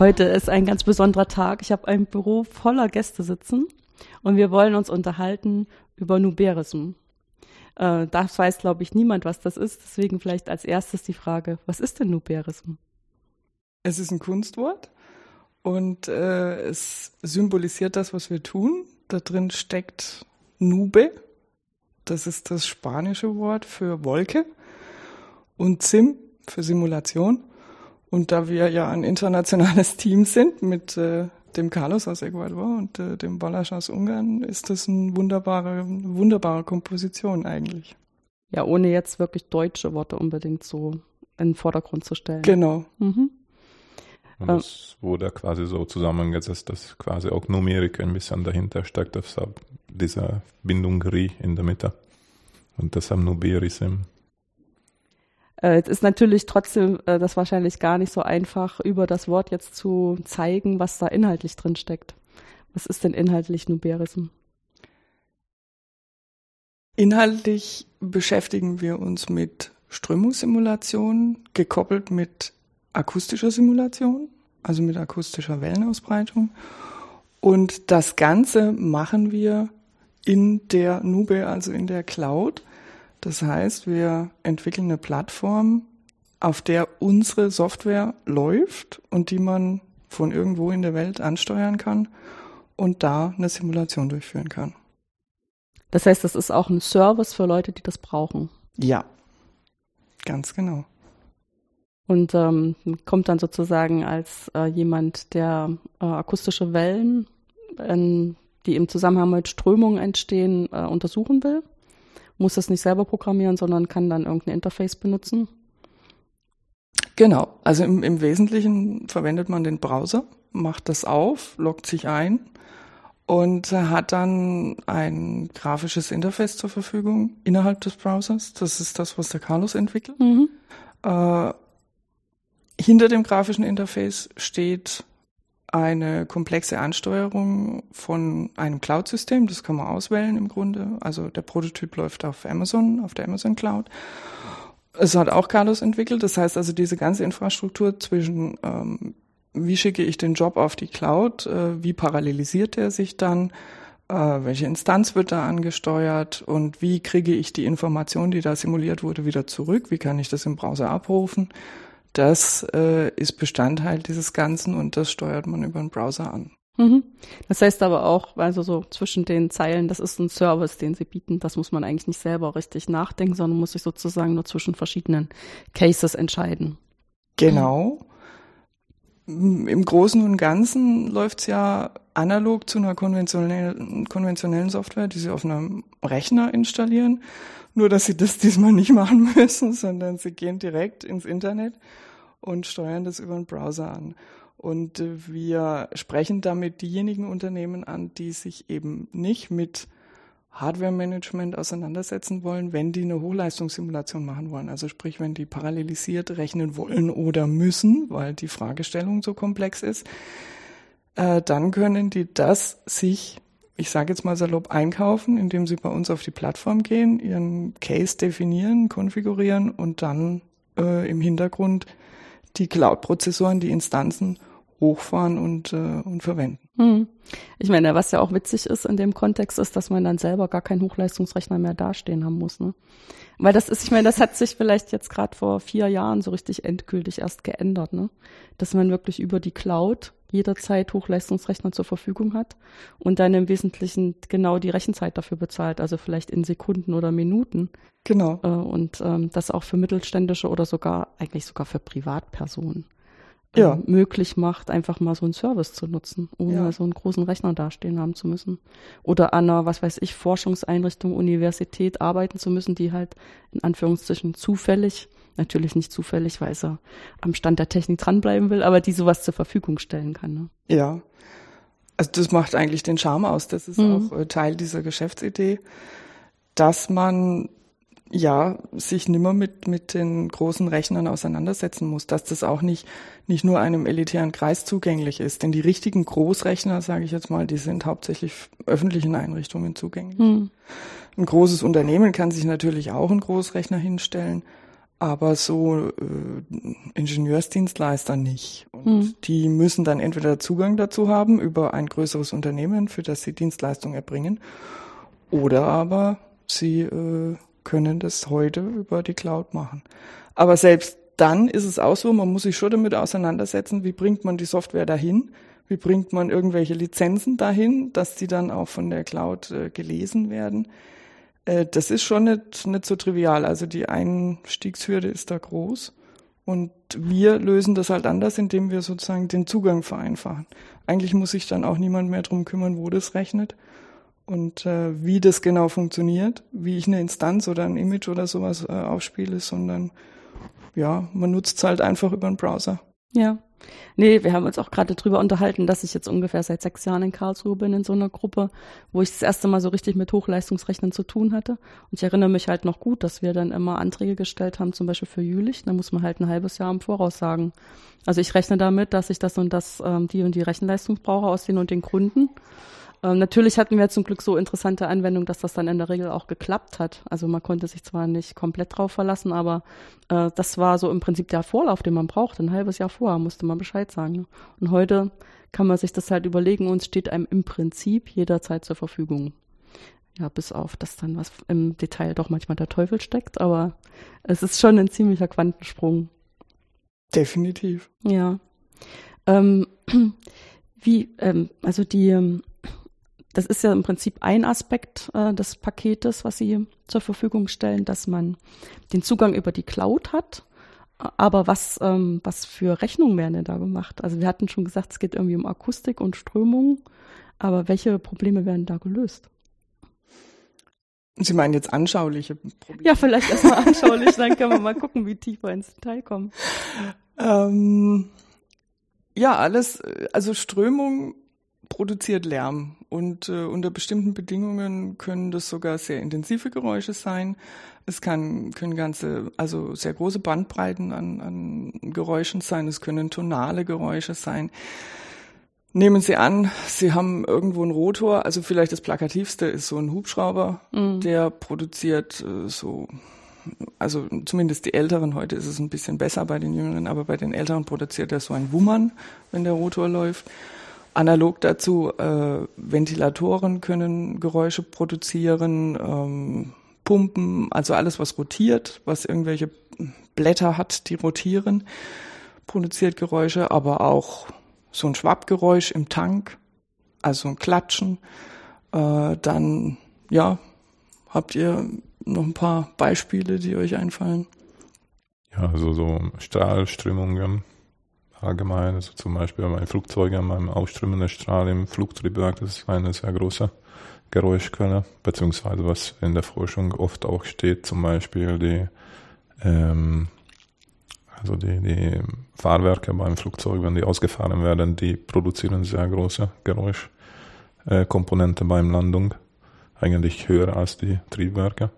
Heute ist ein ganz besonderer Tag. Ich habe ein Büro voller Gäste sitzen und wir wollen uns unterhalten über Nuberism. Äh, das weiß, glaube ich, niemand, was das ist. Deswegen vielleicht als erstes die Frage, was ist denn Nuberism? Es ist ein Kunstwort und äh, es symbolisiert das, was wir tun. Da drin steckt Nube, das ist das spanische Wort für Wolke, und Sim für Simulation. Und da wir ja ein internationales Team sind mit äh, dem Carlos aus Ecuador und äh, dem Balasch aus Ungarn, ist das eine wunderbare, wunderbare Komposition eigentlich. Ja, ohne jetzt wirklich deutsche Worte unbedingt so in den Vordergrund zu stellen. Genau. Mhm. Und das wurde quasi so zusammengesetzt, dass quasi auch Numerik ein bisschen dahinter steckt, deshalb diese Bindung Ri in der Mitte. Und deshalb Nuberism. Äh, es ist natürlich trotzdem äh, das wahrscheinlich gar nicht so einfach, über das Wort jetzt zu zeigen, was da inhaltlich drin steckt. Was ist denn inhaltlich Nuberism? Inhaltlich beschäftigen wir uns mit Strömungssimulation, gekoppelt mit akustischer Simulation, also mit akustischer Wellenausbreitung. Und das Ganze machen wir in der Nube, also in der Cloud. Das heißt, wir entwickeln eine Plattform, auf der unsere Software läuft und die man von irgendwo in der Welt ansteuern kann und da eine Simulation durchführen kann. Das heißt, das ist auch ein Service für Leute, die das brauchen. Ja, ganz genau. Und ähm, kommt dann sozusagen als äh, jemand, der äh, akustische Wellen, ähm, die im Zusammenhang mit Strömungen entstehen, äh, untersuchen will. Muss das nicht selber programmieren, sondern kann dann irgendein Interface benutzen. Genau, also im, im Wesentlichen verwendet man den Browser, macht das auf, loggt sich ein und hat dann ein grafisches Interface zur Verfügung innerhalb des Browsers. Das ist das, was der Carlos entwickelt. Mhm. Äh, hinter dem grafischen Interface steht eine komplexe Ansteuerung von einem Cloud-System. Das kann man auswählen im Grunde. Also der Prototyp läuft auf Amazon, auf der Amazon Cloud. Es hat auch Carlos entwickelt. Das heißt also diese ganze Infrastruktur zwischen, ähm, wie schicke ich den Job auf die Cloud, äh, wie parallelisiert er sich dann, äh, welche Instanz wird da angesteuert und wie kriege ich die Information, die da simuliert wurde, wieder zurück, wie kann ich das im Browser abrufen das äh, ist Bestandteil dieses Ganzen und das steuert man über den Browser an. Mhm. Das heißt aber auch, also so zwischen den Zeilen, das ist ein Service, den sie bieten. Das muss man eigentlich nicht selber richtig nachdenken, sondern muss sich sozusagen nur zwischen verschiedenen Cases entscheiden. Genau. Im Großen und Ganzen läuft's ja analog zu einer konventionellen, konventionellen Software, die sie auf einem Rechner installieren. Nur, dass sie das diesmal nicht machen müssen, sondern sie gehen direkt ins Internet und steuern das über den Browser an. Und äh, wir sprechen damit diejenigen Unternehmen an, die sich eben nicht mit Hardware-Management auseinandersetzen wollen, wenn die eine Hochleistungssimulation machen wollen. Also sprich, wenn die parallelisiert rechnen wollen oder müssen, weil die Fragestellung so komplex ist, äh, dann können die das sich ich sage jetzt mal salopp, einkaufen, indem sie bei uns auf die Plattform gehen, ihren Case definieren, konfigurieren und dann äh, im Hintergrund die Cloud-Prozessoren, die Instanzen hochfahren und, äh, und verwenden. Hm. Ich meine, was ja auch witzig ist in dem Kontext, ist, dass man dann selber gar keinen Hochleistungsrechner mehr dastehen haben muss. Ne? Weil das ist, ich meine, das hat sich vielleicht jetzt gerade vor vier Jahren so richtig endgültig erst geändert, ne? Dass man wirklich über die Cloud jederzeit Hochleistungsrechner zur Verfügung hat und dann im Wesentlichen genau die Rechenzeit dafür bezahlt, also vielleicht in Sekunden oder Minuten. Genau. Äh, und ähm, das auch für mittelständische oder sogar, eigentlich sogar für Privatpersonen ja. möglich macht, einfach mal so einen Service zu nutzen, ohne ja. so einen großen Rechner dastehen haben zu müssen. Oder an einer, was weiß ich, Forschungseinrichtung, Universität arbeiten zu müssen, die halt in Anführungszeichen zufällig Natürlich nicht zufällig, weil er am Stand der Technik dranbleiben will, aber die sowas zur Verfügung stellen kann. Ne? Ja. Also das macht eigentlich den Charme aus. Das ist mhm. auch äh, Teil dieser Geschäftsidee, dass man ja sich nimmer mit mit den großen Rechnern auseinandersetzen muss, dass das auch nicht nicht nur einem elitären Kreis zugänglich ist, denn die richtigen Großrechner, sage ich jetzt mal, die sind hauptsächlich öffentlichen Einrichtungen zugänglich. Mhm. Ein großes Unternehmen kann sich natürlich auch einen Großrechner hinstellen, aber so äh, Ingenieursdienstleister nicht. Und mhm. die müssen dann entweder Zugang dazu haben über ein größeres Unternehmen, für das sie Dienstleistungen erbringen, oder aber sie äh, können das heute über die Cloud machen. Aber selbst dann ist es auch so, man muss sich schon damit auseinandersetzen, wie bringt man die Software dahin, wie bringt man irgendwelche Lizenzen dahin, dass die dann auch von der Cloud äh, gelesen werden. Äh, das ist schon nicht, nicht so trivial. Also die Einstiegshürde ist da groß. Und wir lösen das halt anders, indem wir sozusagen den Zugang vereinfachen. Eigentlich muss sich dann auch niemand mehr drum kümmern, wo das rechnet und äh, wie das genau funktioniert, wie ich eine Instanz oder ein Image oder sowas äh, aufspiele, sondern ja, man nutzt es halt einfach über den Browser. Ja. Nee, wir haben uns auch gerade drüber unterhalten, dass ich jetzt ungefähr seit sechs Jahren in Karlsruhe bin in so einer Gruppe, wo ich das erste Mal so richtig mit Hochleistungsrechnern zu tun hatte. Und ich erinnere mich halt noch gut, dass wir dann immer Anträge gestellt haben, zum Beispiel für Jülich. Da muss man halt ein halbes Jahr im Voraus sagen. Also ich rechne damit, dass ich das und das, ähm, die und die Rechenleistung brauche aus den und den Gründen. Ähm, natürlich hatten wir zum Glück so interessante Anwendungen, dass das dann in der Regel auch geklappt hat. Also man konnte sich zwar nicht komplett drauf verlassen, aber äh, das war so im Prinzip der Vorlauf, den man braucht. Ein halbes Jahr vorher musste man Bescheid sagen. Ne? Und heute kann man sich das halt überlegen und steht einem im Prinzip jederzeit zur Verfügung. Ja, bis auf, dass dann was im Detail doch manchmal der Teufel steckt, aber es ist schon ein ziemlicher Quantensprung. Definitiv. Ja. Ähm, wie, ähm, also die, ähm, das ist ja im Prinzip ein Aspekt äh, des Paketes, was Sie zur Verfügung stellen, dass man den Zugang über die Cloud hat. Aber was, ähm, was für Rechnungen werden denn da gemacht? Also wir hatten schon gesagt, es geht irgendwie um Akustik und Strömung. Aber welche Probleme werden da gelöst? Sie meinen jetzt anschauliche Probleme? Ja, vielleicht erstmal anschaulich, dann können wir mal gucken, wie tiefer ins Detail kommen. Ähm, ja, alles, also Strömung produziert Lärm und äh, unter bestimmten Bedingungen können das sogar sehr intensive Geräusche sein. Es kann, können ganze, also sehr große Bandbreiten an, an Geräuschen sein. Es können tonale Geräusche sein. Nehmen Sie an, Sie haben irgendwo einen Rotor, also vielleicht das plakativste ist so ein Hubschrauber, mhm. der produziert äh, so, also zumindest die Älteren, heute ist es ein bisschen besser bei den Jüngeren, aber bei den Älteren produziert er so ein Wummern, wenn der Rotor läuft. Analog dazu, äh, Ventilatoren können Geräusche produzieren, ähm, Pumpen, also alles, was rotiert, was irgendwelche Blätter hat, die rotieren, produziert Geräusche, aber auch so ein Schwappgeräusch im Tank, also ein Klatschen. Äh, dann, ja, habt ihr noch ein paar Beispiele, die euch einfallen? Ja, also so Strahlströmungen allgemein. Also zum Beispiel bei Flugzeugen, beim ausströmenden Strahl im Flugtriebwerk, das ist eine sehr große Geräuschquelle, beziehungsweise was in der Forschung oft auch steht, zum Beispiel die, ähm, also die, die Fahrwerke beim Flugzeug, wenn die ausgefahren werden, die produzieren sehr große Geräuschkomponente beim Landung, eigentlich höher als die Triebwerke.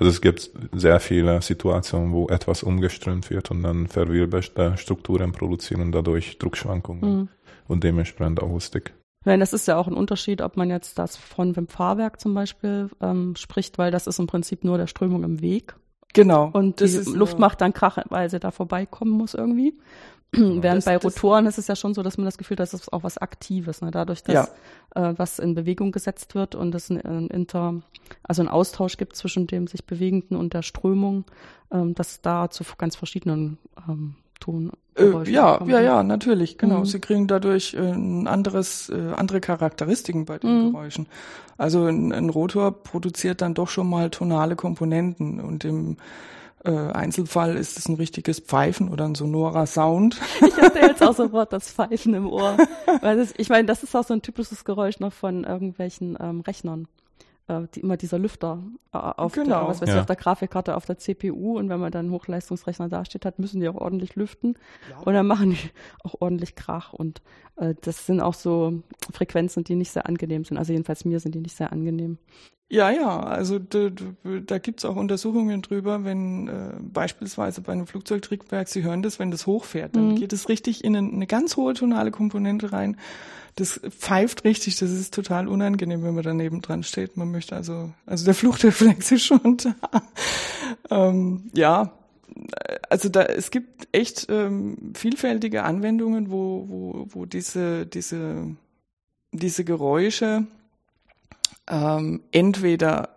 Also es gibt sehr viele Situationen, wo etwas umgeströmt wird und dann verwirbelste Strukturen produzieren und dadurch Druckschwankungen mhm. und dementsprechend Akustik. Ja, das ist ja auch ein Unterschied, ob man jetzt das von dem Fahrwerk zum Beispiel ähm, spricht, weil das ist im Prinzip nur der Strömung im Weg. Genau. Und die Luft macht dann Krach, weil sie da vorbeikommen muss irgendwie. Genau, Während das, bei Rotoren ist es ja schon so, dass man das Gefühl hat, das ist auch was Aktives. Ne? Dadurch, dass ja. äh, was in Bewegung gesetzt wird und es ein, ein Inter, also ein Austausch gibt zwischen dem sich Bewegenden und der Strömung, ähm, dass da zu ganz verschiedenen ähm, Ton. Äh, ja, ja, ja, natürlich, genau. Mhm. Sie kriegen dadurch äh, ein anderes, äh, andere Charakteristiken bei den mhm. Geräuschen. Also ein, ein Rotor produziert dann doch schon mal tonale Komponenten und im äh, Einzelfall ist es ein richtiges Pfeifen oder ein sonorer Sound. Ich hatte jetzt auch sofort das Pfeifen im Ohr. Weil das, ich meine, das ist auch so ein typisches Geräusch noch von irgendwelchen ähm, Rechnern. Äh, die, immer dieser Lüfter äh, auf, genau. der, was weiß ja. ich, auf der Grafikkarte, auf der CPU. Und wenn man dann Hochleistungsrechner dasteht hat, müssen die auch ordentlich lüften. Ja. Und dann machen die auch ordentlich Krach. Und äh, das sind auch so Frequenzen, die nicht sehr angenehm sind. Also jedenfalls mir sind die nicht sehr angenehm. Ja, ja, also da, da gibt's auch Untersuchungen drüber, wenn äh, beispielsweise bei einem Flugzeugtriebwerk, Sie hören das, wenn das hochfährt, dann mhm. geht es richtig in eine, eine ganz hohe tonale Komponente rein. Das pfeift richtig, das ist total unangenehm, wenn man daneben dran steht. Man möchte also, also der Fluchtreflex ist schon da. ähm, ja, also da, es gibt echt ähm, vielfältige Anwendungen, wo, wo, wo diese, diese, diese Geräusche ähm, entweder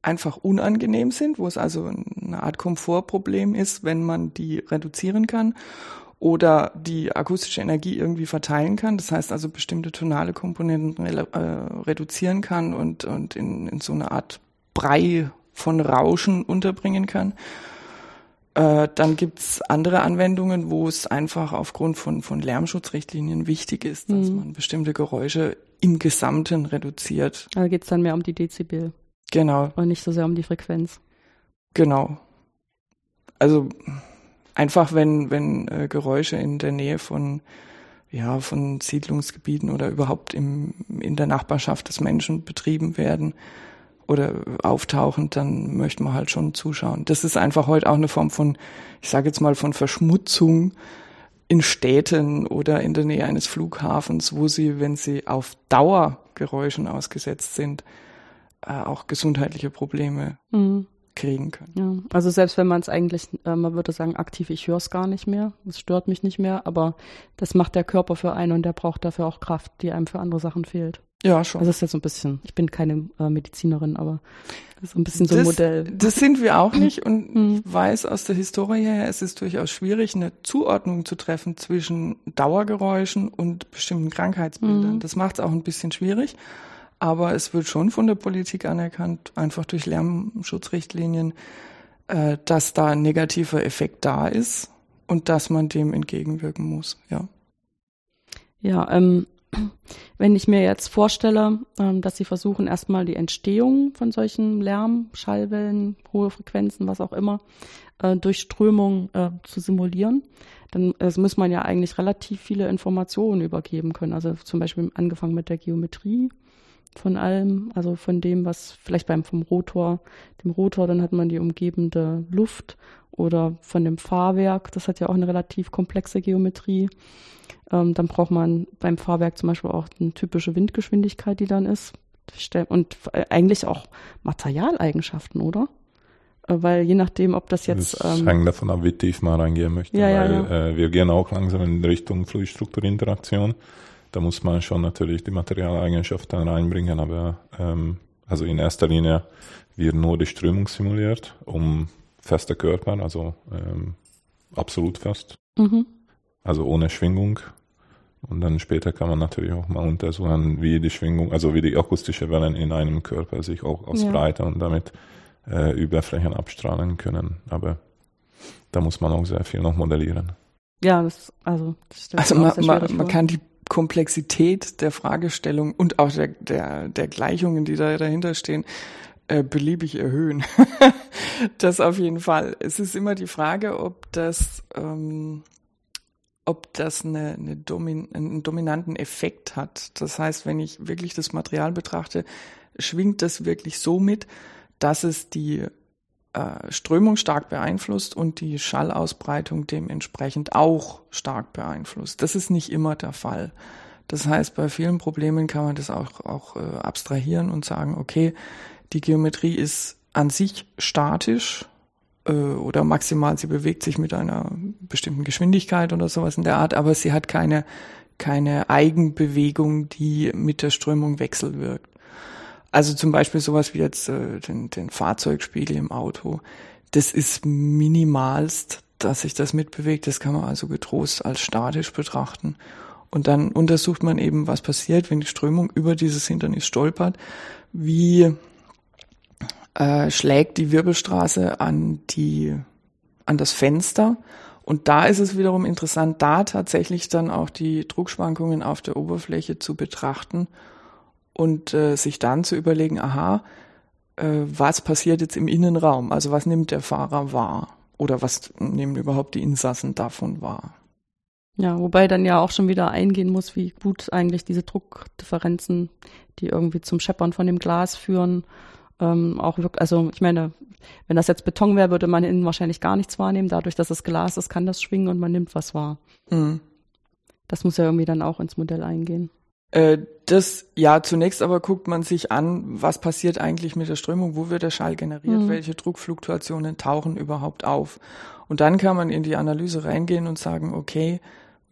einfach unangenehm sind, wo es also eine Art Komfortproblem ist, wenn man die reduzieren kann oder die akustische Energie irgendwie verteilen kann. Das heißt also bestimmte tonale Komponenten äh, reduzieren kann und, und in, in so eine Art Brei von Rauschen unterbringen kann. Äh, dann gibt's andere Anwendungen, wo es einfach aufgrund von, von Lärmschutzrichtlinien wichtig ist, dass mhm. man bestimmte Geräusche im Gesamten reduziert. Da geht's dann mehr um die Dezibel. Genau. Und nicht so sehr um die Frequenz. Genau. Also einfach wenn, wenn äh, Geräusche in der Nähe von, ja, von Siedlungsgebieten oder überhaupt im, in der Nachbarschaft des Menschen betrieben werden oder auftauchen, dann möchte man halt schon zuschauen. Das ist einfach heute auch eine Form von, ich sage jetzt mal, von Verschmutzung in Städten oder in der Nähe eines Flughafens, wo sie, wenn sie auf Dauer Geräuschen ausgesetzt sind, äh, auch gesundheitliche Probleme mhm kriegen können. Ja, also selbst wenn man es eigentlich, äh, man würde sagen, aktiv, ich höre es gar nicht mehr, es stört mich nicht mehr, aber das macht der Körper für einen und der braucht dafür auch Kraft, die einem für andere Sachen fehlt. Ja, schon. Also das ist jetzt so ein bisschen, ich bin keine äh, Medizinerin, aber das ist ein bisschen so ein das, Modell. Das sind wir auch nicht und mhm. ich weiß aus der Historie her, es ist durchaus schwierig, eine Zuordnung zu treffen zwischen Dauergeräuschen und bestimmten Krankheitsbildern. Mhm. Das macht es auch ein bisschen schwierig. Aber es wird schon von der Politik anerkannt, einfach durch Lärmschutzrichtlinien, äh, dass da ein negativer Effekt da ist und dass man dem entgegenwirken muss, ja. Ja, ähm, wenn ich mir jetzt vorstelle, ähm, dass Sie versuchen, erstmal die Entstehung von solchen Lärm, Schallwellen, hohe Frequenzen, was auch immer, äh, durch Strömung äh, zu simulieren, dann äh, muss man ja eigentlich relativ viele Informationen übergeben können. Also zum Beispiel angefangen mit der Geometrie, von allem, also von dem, was vielleicht beim vom Rotor, dem Rotor, dann hat man die umgebende Luft oder von dem Fahrwerk, das hat ja auch eine relativ komplexe Geometrie. Ähm, dann braucht man beim Fahrwerk zum Beispiel auch eine typische Windgeschwindigkeit, die dann ist. Und eigentlich auch Materialeigenschaften, oder? Äh, weil je nachdem, ob das jetzt. Das ähm, hängt davon ab, wie tief man reingehen möchte. Ja, weil ja, ja. Äh, wir gehen auch langsam in Richtung Fluidstrukturinteraktion. Da muss man schon natürlich die Materialeigenschaften reinbringen, aber ähm, also in erster Linie wird nur die Strömung simuliert, um feste Körper, also ähm, absolut fest, mhm. also ohne Schwingung. Und dann später kann man natürlich auch mal untersuchen, wie die Schwingung, also wie die akustische Wellen in einem Körper sich auch ausbreiten ja. und damit äh, Überflächen abstrahlen können. Aber da muss man auch sehr viel noch modellieren. Ja, das, also, das also man, man, man kann die Komplexität der Fragestellung und auch der, der, der Gleichungen, die da dahinter stehen, äh, beliebig erhöhen. das auf jeden Fall. Es ist immer die Frage, ob das, ähm, ob das eine, eine Domin einen dominanten Effekt hat. Das heißt, wenn ich wirklich das Material betrachte, schwingt das wirklich so mit, dass es die äh, Strömung stark beeinflusst und die Schallausbreitung dementsprechend auch stark beeinflusst. Das ist nicht immer der Fall. Das heißt, bei vielen Problemen kann man das auch, auch äh, abstrahieren und sagen, okay, die Geometrie ist an sich statisch äh, oder maximal sie bewegt sich mit einer bestimmten Geschwindigkeit oder sowas in der Art, aber sie hat keine, keine Eigenbewegung, die mit der Strömung wechselwirkt. Also zum Beispiel sowas wie jetzt äh, den, den Fahrzeugspiegel im Auto. Das ist minimalst, dass sich das mitbewegt. Das kann man also getrost als statisch betrachten. Und dann untersucht man eben, was passiert, wenn die Strömung über dieses Hindernis stolpert. Wie äh, schlägt die Wirbelstraße an die, an das Fenster? Und da ist es wiederum interessant, da tatsächlich dann auch die Druckschwankungen auf der Oberfläche zu betrachten und äh, sich dann zu überlegen, aha, äh, was passiert jetzt im Innenraum? Also was nimmt der Fahrer wahr? Oder was nehmen überhaupt die Insassen davon wahr? Ja, wobei dann ja auch schon wieder eingehen muss, wie gut eigentlich diese Druckdifferenzen, die irgendwie zum Scheppern von dem Glas führen, ähm, auch wirklich, also ich meine, wenn das jetzt Beton wäre, würde man innen wahrscheinlich gar nichts wahrnehmen. Dadurch, dass es Glas ist, kann das schwingen und man nimmt was wahr. Mhm. Das muss ja irgendwie dann auch ins Modell eingehen. Äh, das, ja, zunächst aber guckt man sich an, was passiert eigentlich mit der Strömung, wo wird der Schall generiert, mhm. welche Druckfluktuationen tauchen überhaupt auf. Und dann kann man in die Analyse reingehen und sagen, okay,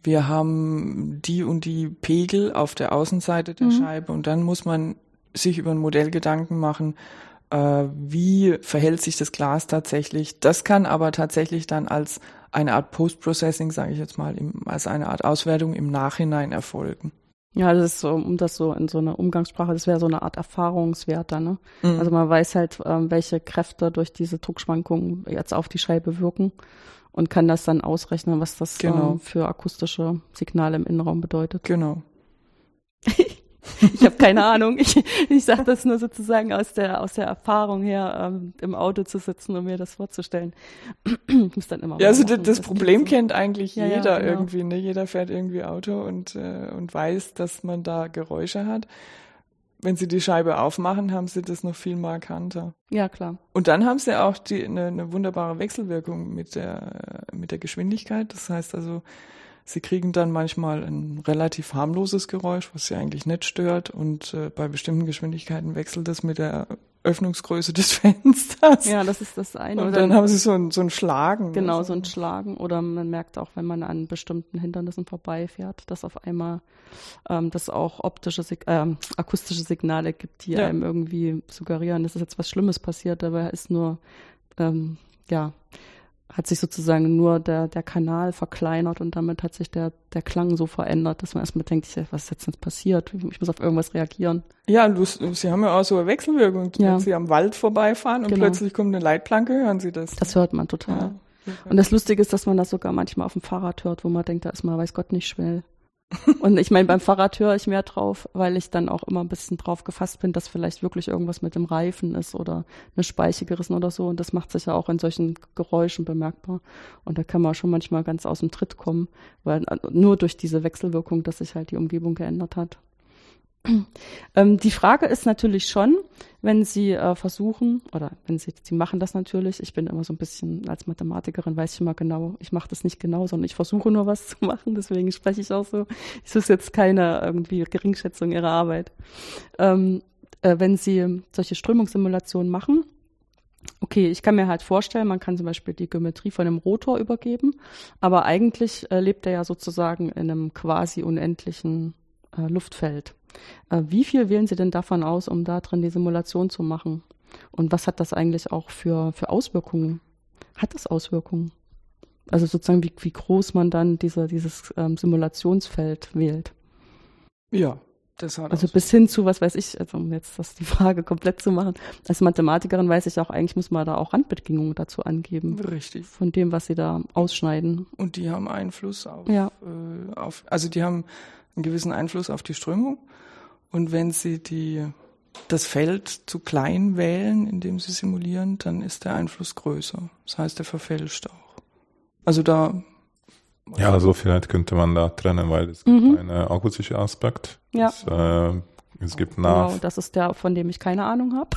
wir haben die und die Pegel auf der Außenseite der mhm. Scheibe und dann muss man sich über ein Modell Gedanken machen, äh, wie verhält sich das Glas tatsächlich. Das kann aber tatsächlich dann als eine Art Post-Processing, sage ich jetzt mal, im, als eine Art Auswertung im Nachhinein erfolgen. Ja, das ist so, um das so in so einer Umgangssprache, das wäre so eine Art Erfahrungswert dann, ne? Mhm. Also man weiß halt, ähm, welche Kräfte durch diese Druckschwankungen jetzt auf die Scheibe wirken und kann das dann ausrechnen, was das genau. ähm, für akustische Signale im Innenraum bedeutet. Genau. ich habe keine Ahnung. Ich, ich sage das nur sozusagen aus der aus der Erfahrung her, ähm, im Auto zu sitzen und mir das vorzustellen. ich muss dann immer. Ja, also machen, das, das Problem so. kennt eigentlich ja, jeder ja, genau. irgendwie. Ne? Jeder fährt irgendwie Auto und äh, und weiß, dass man da Geräusche hat. Wenn sie die Scheibe aufmachen, haben sie das noch viel markanter. Ja, klar. Und dann haben sie auch die, eine, eine wunderbare Wechselwirkung mit der, mit der Geschwindigkeit. Das heißt also, Sie kriegen dann manchmal ein relativ harmloses Geräusch, was sie eigentlich nicht stört. Und äh, bei bestimmten Geschwindigkeiten wechselt es mit der Öffnungsgröße des Fensters. Ja, das ist das eine. Und dann, dann haben sie so ein, so ein Schlagen. Genau, so ein Schlagen. Oder man merkt auch, wenn man an bestimmten Hindernissen vorbeifährt, dass auf einmal ähm, das auch optische, äh, akustische Signale gibt, die ja. einem irgendwie suggerieren, dass ist jetzt was Schlimmes passiert. Dabei ist nur, ähm, ja, hat sich sozusagen nur der, der Kanal verkleinert und damit hat sich der, der Klang so verändert, dass man erstmal denkt, was ist jetzt, jetzt passiert? Ich muss auf irgendwas reagieren. Ja, du, Sie haben ja auch so eine Wechselwirkung. Ja. Wenn Sie am Wald vorbeifahren und genau. plötzlich kommt eine Leitplanke, hören Sie das. Das hört man total. Ja. Und das Lustige ist, dass man das sogar manchmal auf dem Fahrrad hört, wo man denkt, da ist man, weiß Gott, nicht schnell. Und ich meine, beim Fahrrad höre ich mehr drauf, weil ich dann auch immer ein bisschen drauf gefasst bin, dass vielleicht wirklich irgendwas mit dem Reifen ist oder eine Speiche gerissen oder so. Und das macht sich ja auch in solchen Geräuschen bemerkbar. Und da kann man schon manchmal ganz aus dem Tritt kommen, weil äh, nur durch diese Wechselwirkung, dass sich halt die Umgebung geändert hat. Ähm, die Frage ist natürlich schon, wenn Sie äh, versuchen, oder wenn Sie, Sie machen das natürlich, ich bin immer so ein bisschen, als Mathematikerin weiß ich immer genau, ich mache das nicht genau, sondern ich versuche nur was zu machen, deswegen spreche ich auch so. Es ist jetzt keine irgendwie Geringschätzung Ihrer Arbeit. Ähm, äh, wenn Sie solche Strömungssimulationen machen, Okay, ich kann mir halt vorstellen, man kann zum Beispiel die Geometrie von einem Rotor übergeben, aber eigentlich äh, lebt er ja sozusagen in einem quasi unendlichen äh, Luftfeld. Äh, wie viel wählen Sie denn davon aus, um da drin die Simulation zu machen? Und was hat das eigentlich auch für, für Auswirkungen? Hat das Auswirkungen? Also sozusagen, wie, wie groß man dann diese, dieses ähm, Simulationsfeld wählt? Ja, das hat Also bis hin zu, was weiß ich, also um jetzt das die Frage komplett zu machen. Als Mathematikerin weiß ich auch, eigentlich muss man da auch Randbedingungen dazu angeben. Richtig. Von dem, was sie da ausschneiden. Und die haben Einfluss auf, ja. äh, auf also die haben einen gewissen Einfluss auf die Strömung. Und wenn Sie die, das Feld zu klein wählen, indem Sie simulieren, dann ist der Einfluss größer. Das heißt, er verfälscht auch. Also da. Ja, also vielleicht könnte man da trennen, weil es gibt mhm. einen akustischen Aspekt. Ja. Das, äh, es gibt nach. Genau, das ist der, von dem ich keine Ahnung habe.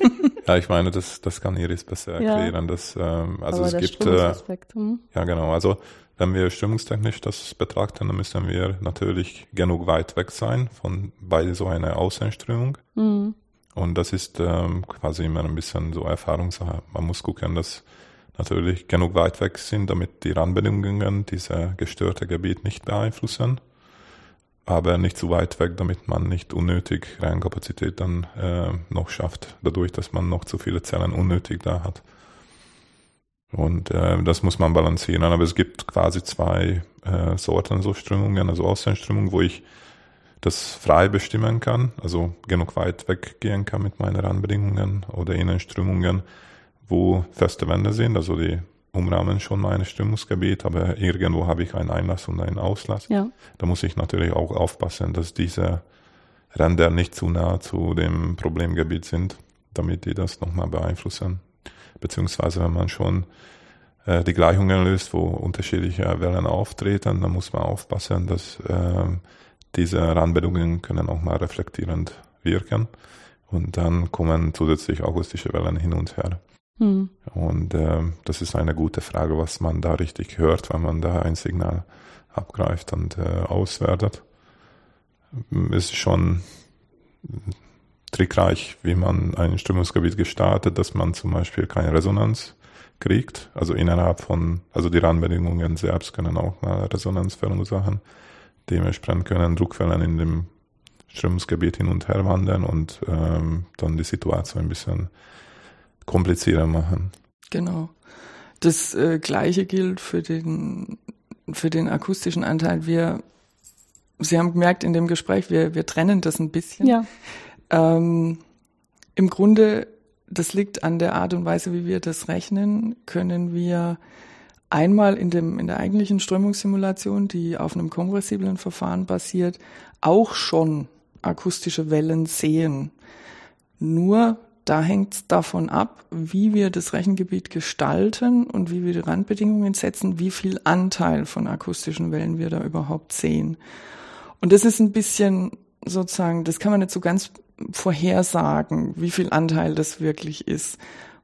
ja, ich meine, das, das kann Iris besser erklären. Ja. Das, ähm, also Aber es gibt. Äh, hm. Ja, genau. Also wenn wir stimmungstechnisch das betrachten, dann müssen wir natürlich genug weit weg sein von bei so einer Außenströmung. Mhm. Und das ist ähm, quasi immer ein bisschen so Erfahrungssache. Man muss gucken, dass natürlich genug weit weg sind, damit die Randbedingungen dieser gestörte Gebiet nicht beeinflussen. Aber nicht zu weit weg, damit man nicht unnötig Reinkapazität dann äh, noch schafft, dadurch, dass man noch zu viele Zellen unnötig da hat. Und äh, das muss man balancieren. Aber es gibt quasi zwei äh, Sorten so Strömungen, also Außenströmungen, wo ich das frei bestimmen kann, also genug weit weggehen kann mit meinen Randbedingungen oder Innenströmungen, wo feste Wände sind, also die umrahmen schon mein Strömungsgebiet, aber irgendwo habe ich einen Einlass und einen Auslass. Ja. Da muss ich natürlich auch aufpassen, dass diese Ränder nicht zu nah zu dem Problemgebiet sind, damit die das nochmal beeinflussen beziehungsweise wenn man schon äh, die Gleichungen löst, wo unterschiedliche Wellen auftreten, dann muss man aufpassen, dass äh, diese Randbedingungen können auch mal reflektierend wirken und dann kommen zusätzlich akustische Wellen hin und her. Hm. Und äh, das ist eine gute Frage, was man da richtig hört, wenn man da ein Signal abgreift und äh, auswertet. ist schon trickreich, wie man ein Strömungsgebiet gestaltet, dass man zum Beispiel keine Resonanz kriegt. Also innerhalb von, also die Rahmenbedingungen selbst können auch mal Resonanz verursachen. Dementsprechend können Druckquellen in dem Strömungsgebiet hin und her wandern und ähm, dann die Situation ein bisschen komplizierter machen. Genau. Das äh, gleiche gilt für den, für den akustischen Anteil. Wir, Sie haben gemerkt in dem Gespräch, wir, wir trennen das ein bisschen. Ja. Ähm, Im Grunde, das liegt an der Art und Weise, wie wir das rechnen, können wir einmal in, dem, in der eigentlichen Strömungssimulation, die auf einem kompressiblen Verfahren basiert, auch schon akustische Wellen sehen. Nur da hängt es davon ab, wie wir das Rechengebiet gestalten und wie wir die Randbedingungen setzen, wie viel Anteil von akustischen Wellen wir da überhaupt sehen. Und das ist ein bisschen sozusagen, das kann man nicht so ganz vorhersagen, wie viel Anteil das wirklich ist.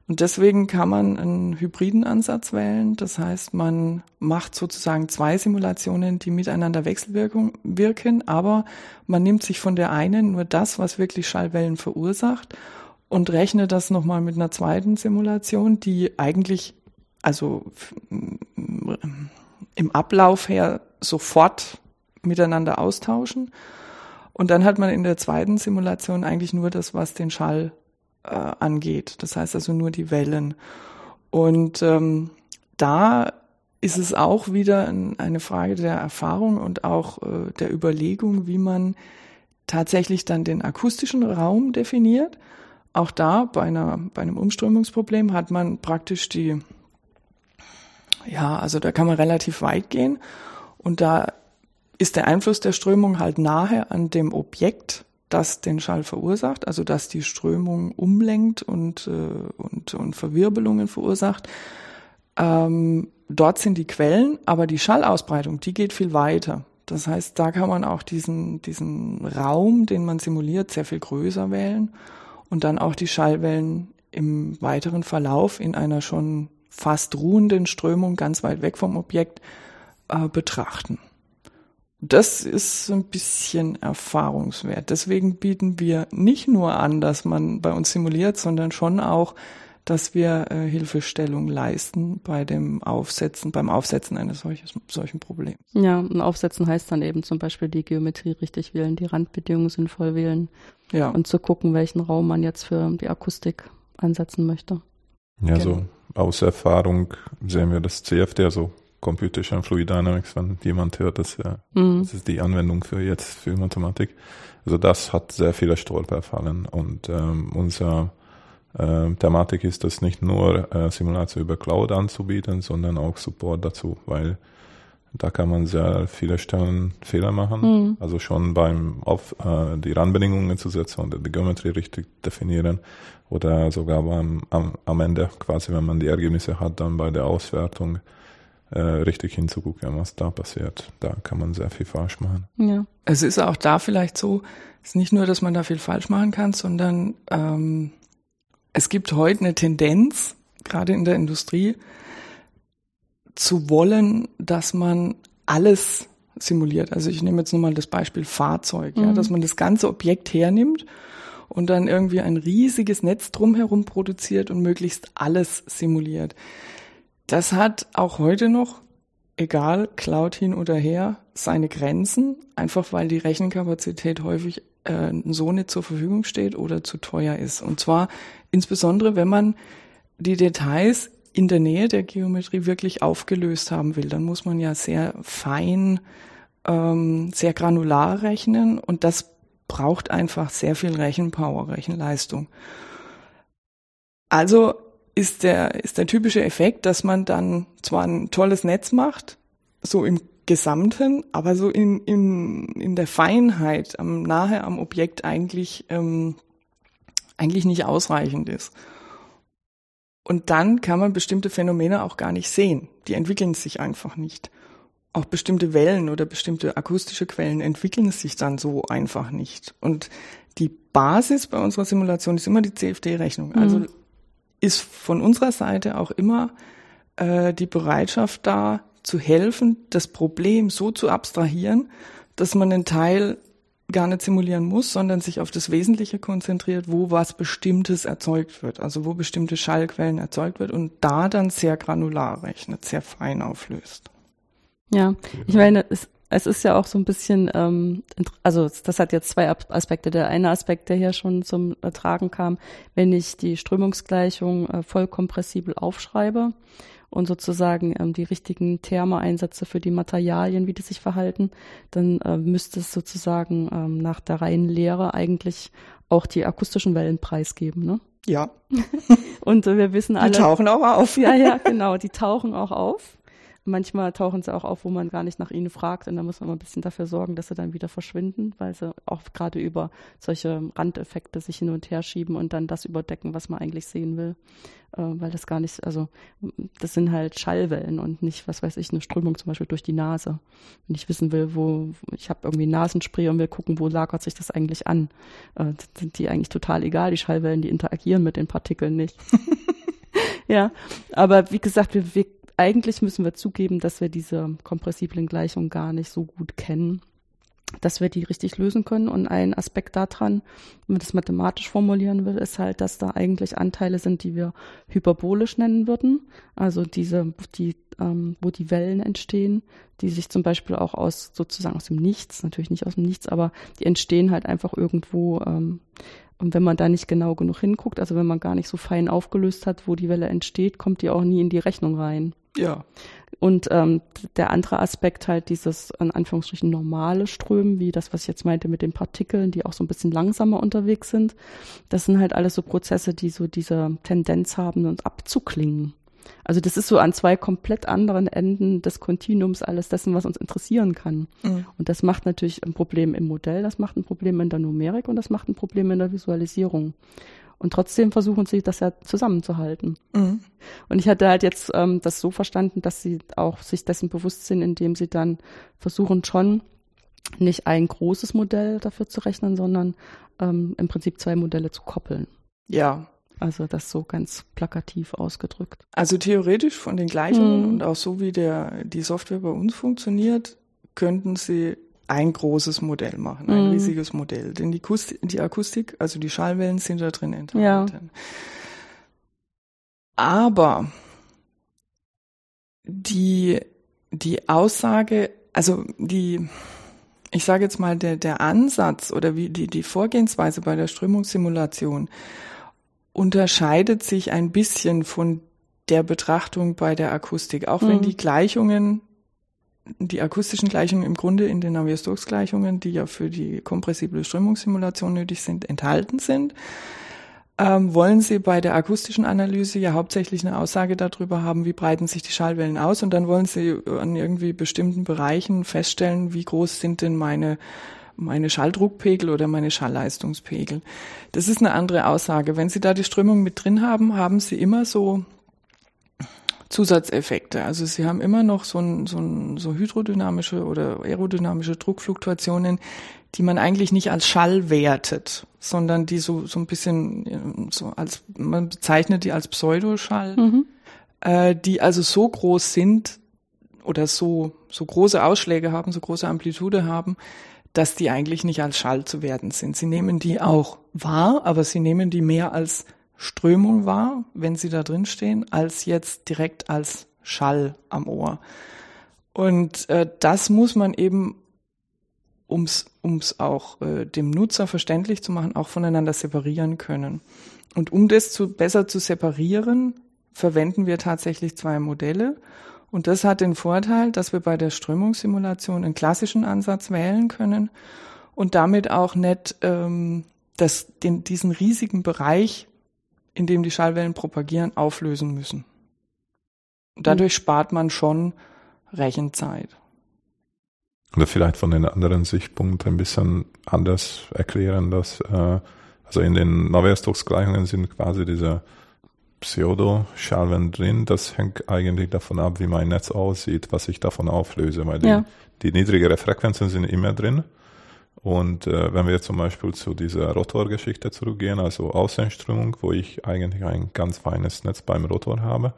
Und deswegen kann man einen hybriden Ansatz wählen. Das heißt, man macht sozusagen zwei Simulationen, die miteinander Wechselwirkung wirken, aber man nimmt sich von der einen nur das, was wirklich Schallwellen verursacht und rechnet das nochmal mit einer zweiten Simulation, die eigentlich, also im Ablauf her sofort miteinander austauschen. Und dann hat man in der zweiten Simulation eigentlich nur das, was den Schall äh, angeht. Das heißt also nur die Wellen. Und ähm, da ist es auch wieder ein, eine Frage der Erfahrung und auch äh, der Überlegung, wie man tatsächlich dann den akustischen Raum definiert. Auch da bei, einer, bei einem Umströmungsproblem hat man praktisch die, ja, also da kann man relativ weit gehen und da ist der Einfluss der Strömung halt nahe an dem Objekt, das den Schall verursacht, also dass die Strömung umlenkt und, äh, und, und Verwirbelungen verursacht. Ähm, dort sind die Quellen, aber die Schallausbreitung, die geht viel weiter. Das heißt, da kann man auch diesen, diesen Raum, den man simuliert, sehr viel größer wählen und dann auch die Schallwellen im weiteren Verlauf in einer schon fast ruhenden Strömung ganz weit weg vom Objekt äh, betrachten. Das ist ein bisschen erfahrungswert. Deswegen bieten wir nicht nur an, dass man bei uns simuliert, sondern schon auch, dass wir äh, Hilfestellung leisten bei dem Aufsetzen, beim Aufsetzen eines solches, solchen Problems. Ja, ein Aufsetzen heißt dann eben zum Beispiel die Geometrie richtig wählen, die Randbedingungen sinnvoll wählen. Ja. Und zu gucken, welchen Raum man jetzt für die Akustik einsetzen möchte. Ja, genau. so aus Erfahrung sehen wir das CFD, also Computational Fluid Dynamics, wenn jemand hört, das, ja, mhm. das ist die Anwendung für jetzt für Mathematik. Also das hat sehr viele Stolperfallen und ähm, unser äh, Thematik ist es nicht nur äh, Simulation über Cloud anzubieten, sondern auch Support dazu, weil da kann man sehr viele Stellen Fehler machen. Mhm. Also schon beim auf äh, die Randbedingungen zu setzen und die Geometrie richtig definieren oder sogar beim am, am Ende quasi, wenn man die Ergebnisse hat, dann bei der Auswertung äh, richtig hinzugucken, was da passiert. Da kann man sehr viel falsch machen. Ja. Es ist auch da vielleicht so, es ist nicht nur, dass man da viel falsch machen kann, sondern ähm, es gibt heute eine Tendenz, gerade in der Industrie, zu wollen, dass man alles simuliert. Also ich nehme jetzt nur mal das Beispiel Fahrzeug, mhm. ja, dass man das ganze Objekt hernimmt und dann irgendwie ein riesiges Netz drumherum produziert und möglichst alles simuliert. Das hat auch heute noch, egal Cloud hin oder her, seine Grenzen, einfach weil die Rechenkapazität häufig äh, so nicht zur Verfügung steht oder zu teuer ist. Und zwar insbesondere, wenn man die Details in der Nähe der Geometrie wirklich aufgelöst haben will, dann muss man ja sehr fein, ähm, sehr granular rechnen und das braucht einfach sehr viel Rechenpower, Rechenleistung. Also ist der, ist der typische Effekt, dass man dann zwar ein tolles Netz macht, so im Gesamten, aber so in, in, in der Feinheit, am, nahe am Objekt eigentlich, ähm, eigentlich nicht ausreichend ist. Und dann kann man bestimmte Phänomene auch gar nicht sehen. Die entwickeln sich einfach nicht. Auch bestimmte Wellen oder bestimmte akustische Quellen entwickeln sich dann so einfach nicht. Und die Basis bei unserer Simulation ist immer die CFD-Rechnung. Also mhm ist von unserer Seite auch immer äh, die Bereitschaft da, zu helfen, das Problem so zu abstrahieren, dass man einen Teil gar nicht simulieren muss, sondern sich auf das Wesentliche konzentriert, wo was Bestimmtes erzeugt wird, also wo bestimmte Schallquellen erzeugt wird und da dann sehr granular rechnet, sehr fein auflöst. Ja, ich meine, es, es ist ja auch so ein bisschen, ähm, also das hat jetzt zwei Aspekte. Der eine Aspekt, der hier schon zum Tragen kam, wenn ich die Strömungsgleichung äh, voll kompressibel aufschreibe, und sozusagen ähm, die richtigen Therme einsetze für die Materialien, wie die sich verhalten, dann äh, müsste es sozusagen ähm, nach der reinen Lehre eigentlich auch die akustischen Wellen preisgeben, ne? Ja. und äh, wir wissen alle. Die tauchen auch auf. ja, ja, genau, die tauchen auch auf. Manchmal tauchen sie auch auf, wo man gar nicht nach ihnen fragt und da muss man mal ein bisschen dafür sorgen, dass sie dann wieder verschwinden, weil sie auch gerade über solche Randeffekte sich hin und her schieben und dann das überdecken, was man eigentlich sehen will. Äh, weil das gar nicht, also das sind halt Schallwellen und nicht, was weiß ich, eine Strömung zum Beispiel durch die Nase. Wenn ich wissen will, wo, ich habe irgendwie Nasenspray und will gucken, wo lagert sich das eigentlich an. Äh, sind die eigentlich total egal, die Schallwellen, die interagieren mit den Partikeln nicht. ja, aber wie gesagt, wir, wir eigentlich müssen wir zugeben, dass wir diese kompressiblen Gleichungen gar nicht so gut kennen, dass wir die richtig lösen können. Und ein Aspekt daran, wenn man das mathematisch formulieren will, ist halt, dass da eigentlich Anteile sind, die wir hyperbolisch nennen würden. Also diese, die, ähm, wo die Wellen entstehen, die sich zum Beispiel auch aus sozusagen aus dem Nichts, natürlich nicht aus dem Nichts, aber die entstehen halt einfach irgendwo ähm, und wenn man da nicht genau genug hinguckt, also wenn man gar nicht so fein aufgelöst hat, wo die Welle entsteht, kommt die auch nie in die Rechnung rein. Ja. Und ähm, der andere Aspekt halt dieses in Anführungsstrichen normale Strömen, wie das, was ich jetzt meinte mit den Partikeln, die auch so ein bisschen langsamer unterwegs sind, das sind halt alles so Prozesse, die so diese Tendenz haben, uns abzuklingen. Also das ist so an zwei komplett anderen Enden des Kontinuums alles dessen, was uns interessieren kann. Mhm. Und das macht natürlich ein Problem im Modell, das macht ein Problem in der Numerik und das macht ein Problem in der Visualisierung. Und trotzdem versuchen sie das ja zusammenzuhalten. Mhm. Und ich hatte halt jetzt ähm, das so verstanden, dass sie auch sich dessen bewusst sind, indem sie dann versuchen schon nicht ein großes Modell dafür zu rechnen, sondern ähm, im Prinzip zwei Modelle zu koppeln. Ja, also das so ganz plakativ ausgedrückt. Also theoretisch von den Gleichungen mhm. und auch so wie der, die Software bei uns funktioniert, könnten Sie ein großes Modell machen, ein mhm. riesiges Modell. Denn die, Akustik, die Akustik, also die Schallwellen sind da drin enthalten. Ja. Aber die, die Aussage, also die, ich sage jetzt mal, der, der Ansatz oder wie die, die Vorgehensweise bei der Strömungssimulation unterscheidet sich ein bisschen von der Betrachtung bei der Akustik, auch mhm. wenn die Gleichungen, die akustischen Gleichungen im Grunde in den Navier-Stokes-Gleichungen, die ja für die kompressible Strömungssimulation nötig sind, enthalten sind, ähm, wollen Sie bei der akustischen Analyse ja hauptsächlich eine Aussage darüber haben, wie breiten sich die Schallwellen aus und dann wollen Sie an irgendwie bestimmten Bereichen feststellen, wie groß sind denn meine meine Schalldruckpegel oder meine Schallleistungspegel. Das ist eine andere Aussage. Wenn Sie da die Strömung mit drin haben, haben Sie immer so Zusatzeffekte. Also Sie haben immer noch so, ein, so, ein, so hydrodynamische oder aerodynamische Druckfluktuationen, die man eigentlich nicht als Schall wertet, sondern die so, so ein bisschen so als, man bezeichnet die als Pseudoschall, mhm. äh, die also so groß sind oder so, so große Ausschläge haben, so große Amplitude haben, dass die eigentlich nicht als Schall zu werden sind. Sie nehmen die auch wahr, aber sie nehmen die mehr als Strömung wahr, wenn sie da drin stehen, als jetzt direkt als Schall am Ohr. Und äh, das muss man eben, ums ums auch äh, dem Nutzer verständlich zu machen, auch voneinander separieren können. Und um das zu, besser zu separieren, verwenden wir tatsächlich zwei Modelle. Und das hat den Vorteil, dass wir bei der Strömungssimulation einen klassischen Ansatz wählen können und damit auch nicht ähm, das, den, diesen riesigen Bereich, in dem die Schallwellen propagieren, auflösen müssen. Dadurch spart man schon Rechenzeit. Oder vielleicht von den anderen Sichtpunkt ein bisschen anders erklären, dass äh, also in den Navier-Stokes-Gleichungen sind quasi diese Pseudo-Schalen drin. Das hängt eigentlich davon ab, wie mein Netz aussieht, was ich davon auflöse, weil ja. die, die niedrigere Frequenzen sind immer drin. Und äh, wenn wir zum Beispiel zu dieser Rotorgeschichte zurückgehen, also Außenströmung, wo ich eigentlich ein ganz feines Netz beim Rotor habe,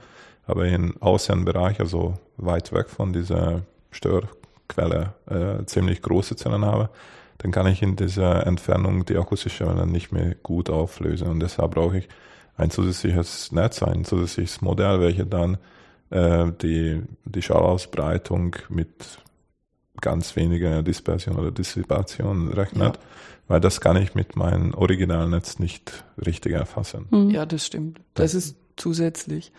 aber im Außenbereich, also weit weg von dieser Störquelle, äh, ziemlich große Zellen habe, dann kann ich in dieser Entfernung die akustische Welle nicht mehr gut auflösen. Und deshalb brauche ich ein zusätzliches Netz, ein zusätzliches Modell, welches dann äh, die, die Schallausbreitung mit ganz weniger Dispersion oder Dissipation rechnet, ja. weil das kann ich mit meinem Originalnetz nicht richtig erfassen. Mhm. Ja, das stimmt. Das ist zusätzlich.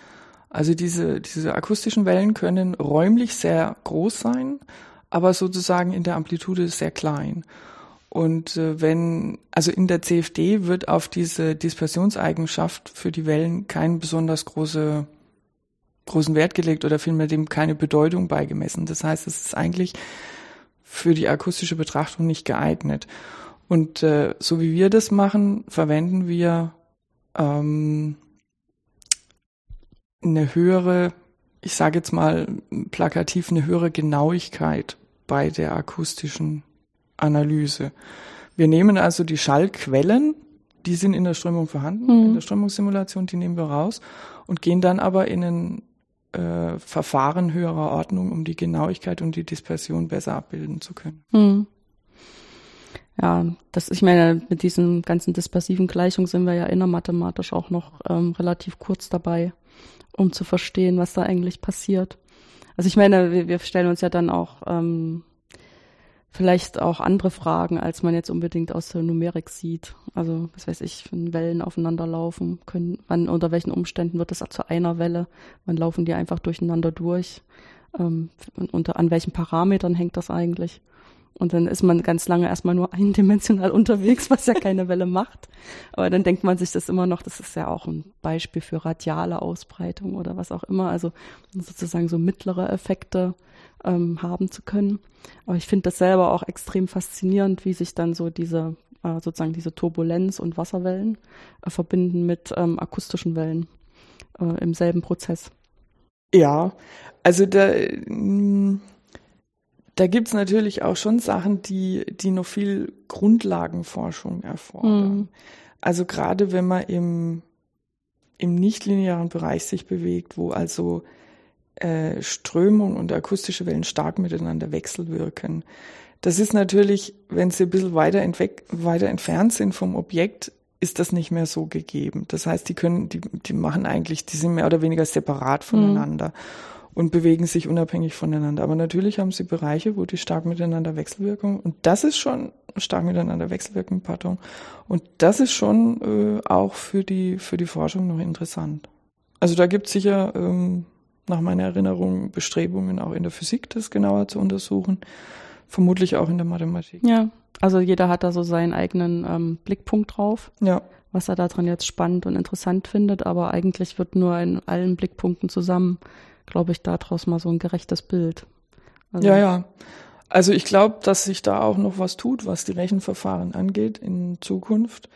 Also diese, diese akustischen Wellen können räumlich sehr groß sein, aber sozusagen in der Amplitude sehr klein. Und äh, wenn, also in der CFD wird auf diese Dispersionseigenschaft für die Wellen kein besonders große, großen Wert gelegt oder vielmehr dem keine Bedeutung beigemessen. Das heißt, es ist eigentlich für die akustische Betrachtung nicht geeignet. Und äh, so wie wir das machen, verwenden wir ähm, eine höhere, ich sage jetzt mal plakativ, eine höhere Genauigkeit bei der akustischen Analyse. Wir nehmen also die Schallquellen, die sind in der Strömung vorhanden, mhm. in der Strömungssimulation, die nehmen wir raus und gehen dann aber in ein äh, Verfahren höherer Ordnung, um die Genauigkeit und die Dispersion besser abbilden zu können. Mhm. Ja, das, ich meine, mit diesen ganzen dispersiven Gleichungen sind wir ja innermathematisch auch noch ähm, relativ kurz dabei, um zu verstehen, was da eigentlich passiert. Also ich meine, wir, wir stellen uns ja dann auch ähm, vielleicht auch andere Fragen, als man jetzt unbedingt aus der Numerik sieht. Also, was weiß ich, wenn Wellen aufeinander laufen können, wann, unter welchen Umständen wird das zu einer Welle? Wann laufen die einfach durcheinander durch? Ähm, unter, an welchen Parametern hängt das eigentlich? Und dann ist man ganz lange erstmal nur eindimensional unterwegs, was ja keine Welle macht. Aber dann denkt man sich das immer noch, das ist ja auch ein Beispiel für radiale Ausbreitung oder was auch immer. Also sozusagen so mittlere Effekte ähm, haben zu können. Aber ich finde das selber auch extrem faszinierend, wie sich dann so diese äh, sozusagen diese Turbulenz und Wasserwellen äh, verbinden mit ähm, akustischen Wellen äh, im selben Prozess. Ja, also da, mm, da gibt's natürlich auch schon Sachen, die, die noch viel Grundlagenforschung erfordern. Mhm. Also gerade wenn man im, im nichtlinearen Bereich sich bewegt, wo also äh, Strömung und akustische Wellen stark miteinander wechselwirken. Das ist natürlich, wenn sie ein bisschen weiter, weiter entfernt sind vom Objekt, ist das nicht mehr so gegeben. Das heißt, die können, die, die machen eigentlich, die sind mehr oder weniger separat mhm. voneinander. Mhm und bewegen sich unabhängig voneinander. Aber natürlich haben sie Bereiche, wo die stark miteinander wechselwirken. Und das ist schon stark miteinander wechselwirken, pardon. Und das ist schon äh, auch für die, für die Forschung noch interessant. Also da gibt es sicher ähm, nach meiner Erinnerung Bestrebungen auch in der Physik, das genauer zu untersuchen. Vermutlich auch in der Mathematik. Ja, also jeder hat da so seinen eigenen ähm, Blickpunkt drauf. Ja. Was er daran jetzt spannend und interessant findet, aber eigentlich wird nur in allen Blickpunkten zusammen, glaube ich, daraus mal so ein gerechtes Bild. Also, ja, ja. Also ich glaube, dass sich da auch noch was tut, was die Rechenverfahren angeht in Zukunft.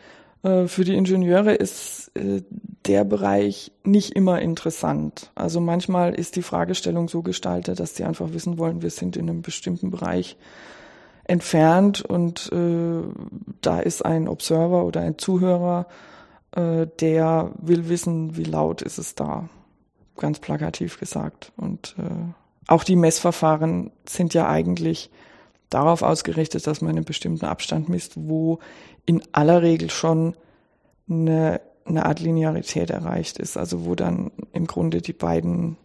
Äh, für die Ingenieure ist äh, der Bereich nicht immer interessant. Also manchmal ist die Fragestellung so gestaltet, dass die einfach wissen wollen, wir sind in einem bestimmten Bereich entfernt und äh, da ist ein Observer oder ein Zuhörer, der will wissen, wie laut ist es da. Ganz plakativ gesagt. Und äh, auch die Messverfahren sind ja eigentlich darauf ausgerichtet, dass man einen bestimmten Abstand misst, wo in aller Regel schon eine, eine Art Linearität erreicht ist, also wo dann im Grunde die beiden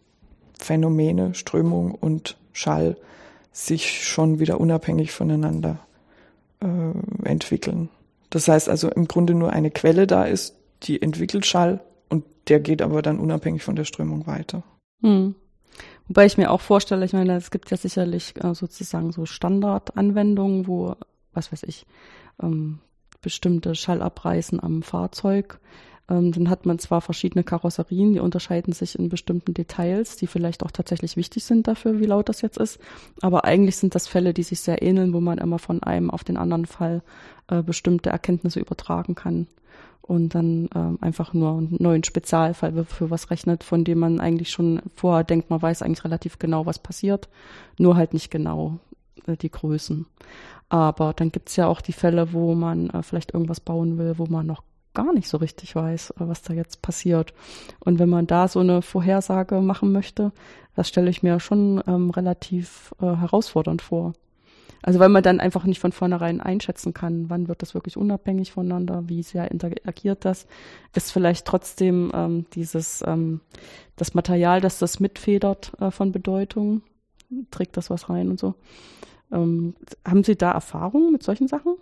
Phänomene, Strömung und Schall, sich schon wieder unabhängig voneinander äh, entwickeln. Das heißt also im Grunde nur eine Quelle da ist, die entwickelt Schall der geht aber dann unabhängig von der Strömung weiter. Hm. Wobei ich mir auch vorstelle, ich meine, es gibt ja sicherlich äh, sozusagen so Standardanwendungen, wo, was weiß ich, ähm, bestimmte Schallabreißen am Fahrzeug. Ähm, dann hat man zwar verschiedene Karosserien, die unterscheiden sich in bestimmten Details, die vielleicht auch tatsächlich wichtig sind dafür, wie laut das jetzt ist. Aber eigentlich sind das Fälle, die sich sehr ähneln, wo man immer von einem auf den anderen Fall äh, bestimmte Erkenntnisse übertragen kann und dann äh, einfach nur einen neuen Spezialfall für was rechnet, von dem man eigentlich schon vorher denkt, man weiß eigentlich relativ genau, was passiert, nur halt nicht genau äh, die Größen. Aber dann gibt's ja auch die Fälle, wo man äh, vielleicht irgendwas bauen will, wo man noch gar nicht so richtig weiß, äh, was da jetzt passiert. Und wenn man da so eine Vorhersage machen möchte, das stelle ich mir schon ähm, relativ äh, herausfordernd vor. Also weil man dann einfach nicht von vornherein einschätzen kann, wann wird das wirklich unabhängig voneinander, wie sehr interagiert das, ist vielleicht trotzdem ähm, dieses ähm, das Material, das das mitfedert äh, von Bedeutung, trägt das was rein und so. Ähm, haben Sie da Erfahrungen mit solchen Sachen?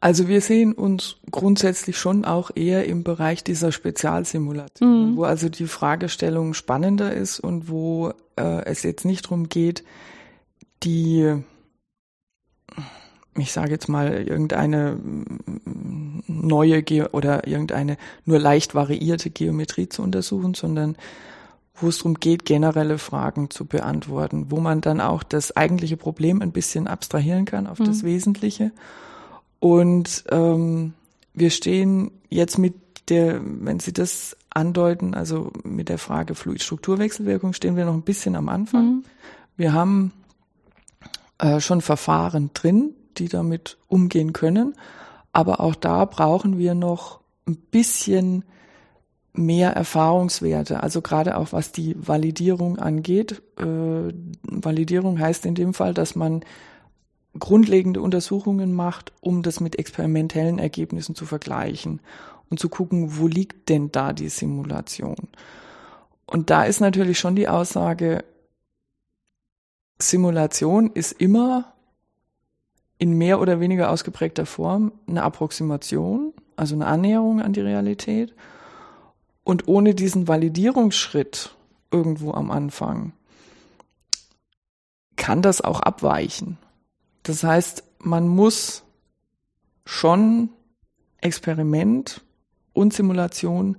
Also wir sehen uns grundsätzlich schon auch eher im Bereich dieser Spezialsimulation, mhm. wo also die Fragestellung spannender ist und wo äh, es jetzt nicht darum geht, die, ich sage jetzt mal, irgendeine neue Ge oder irgendeine nur leicht variierte Geometrie zu untersuchen, sondern wo es darum geht, generelle Fragen zu beantworten, wo man dann auch das eigentliche Problem ein bisschen abstrahieren kann auf mhm. das Wesentliche und ähm, wir stehen jetzt mit der, wenn Sie das andeuten, also mit der Frage Fluidstrukturwechselwirkung, stehen wir noch ein bisschen am Anfang. Mhm. Wir haben äh, schon Verfahren drin, die damit umgehen können, aber auch da brauchen wir noch ein bisschen mehr Erfahrungswerte, also gerade auch was die Validierung angeht. Äh, Validierung heißt in dem Fall, dass man grundlegende Untersuchungen macht, um das mit experimentellen Ergebnissen zu vergleichen und zu gucken, wo liegt denn da die Simulation. Und da ist natürlich schon die Aussage, Simulation ist immer in mehr oder weniger ausgeprägter Form eine Approximation, also eine Annäherung an die Realität. Und ohne diesen Validierungsschritt irgendwo am Anfang kann das auch abweichen. Das heißt, man muss schon Experiment und Simulation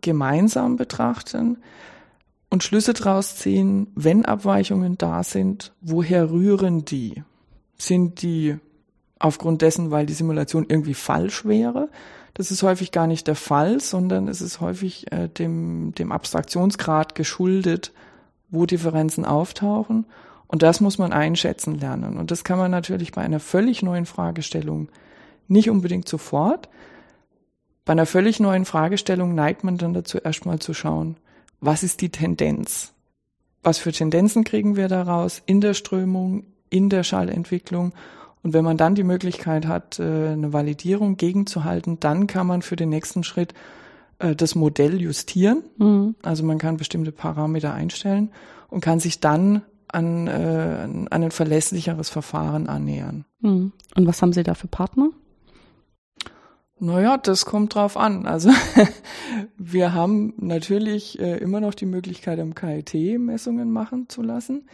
gemeinsam betrachten und Schlüsse daraus ziehen, wenn Abweichungen da sind, woher rühren die? Sind die aufgrund dessen, weil die Simulation irgendwie falsch wäre? Das ist häufig gar nicht der Fall, sondern es ist häufig äh, dem, dem Abstraktionsgrad geschuldet, wo Differenzen auftauchen und das muss man einschätzen lernen. Und das kann man natürlich bei einer völlig neuen Fragestellung nicht unbedingt sofort. Bei einer völlig neuen Fragestellung neigt man dann dazu, erstmal zu schauen, was ist die Tendenz? Was für Tendenzen kriegen wir daraus in der Strömung, in der Schallentwicklung? Und wenn man dann die Möglichkeit hat, äh, eine Validierung gegenzuhalten, dann kann man für den nächsten Schritt äh, das Modell justieren. Mhm. Also man kann bestimmte Parameter einstellen und kann sich dann an, äh, an ein verlässlicheres Verfahren annähern. Hm. Und was haben Sie da für Partner? Naja, das kommt drauf an. Also wir haben natürlich äh, immer noch die Möglichkeit, am KIT Messungen machen zu lassen.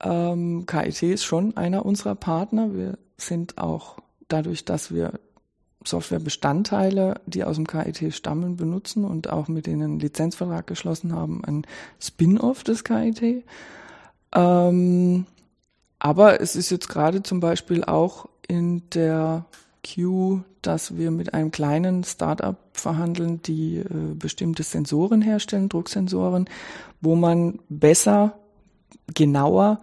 Ähm, KIT ist schon einer unserer Partner. Wir sind auch dadurch, dass wir Softwarebestandteile, die aus dem KIT stammen, benutzen und auch mit denen einen Lizenzvertrag geschlossen haben, ein Spin-off des KIT. Ähm, aber es ist jetzt gerade zum Beispiel auch in der Queue, dass wir mit einem kleinen Startup verhandeln, die äh, bestimmte Sensoren herstellen, Drucksensoren, wo man besser, genauer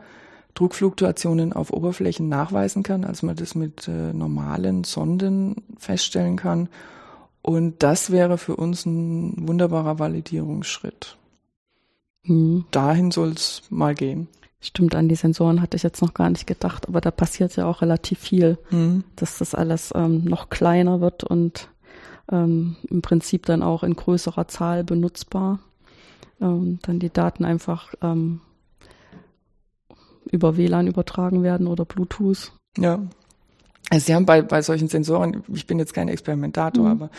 Druckfluktuationen auf Oberflächen nachweisen kann, als man das mit äh, normalen Sonden feststellen kann. Und das wäre für uns ein wunderbarer Validierungsschritt. Mhm. Dahin soll es mal gehen. Stimmt, an die Sensoren hatte ich jetzt noch gar nicht gedacht, aber da passiert ja auch relativ viel, mhm. dass das alles ähm, noch kleiner wird und ähm, im Prinzip dann auch in größerer Zahl benutzbar. Ähm, dann die Daten einfach ähm, über WLAN übertragen werden oder Bluetooth. Ja. Also Sie haben bei, bei solchen Sensoren, ich bin jetzt kein Experimentator, mhm. aber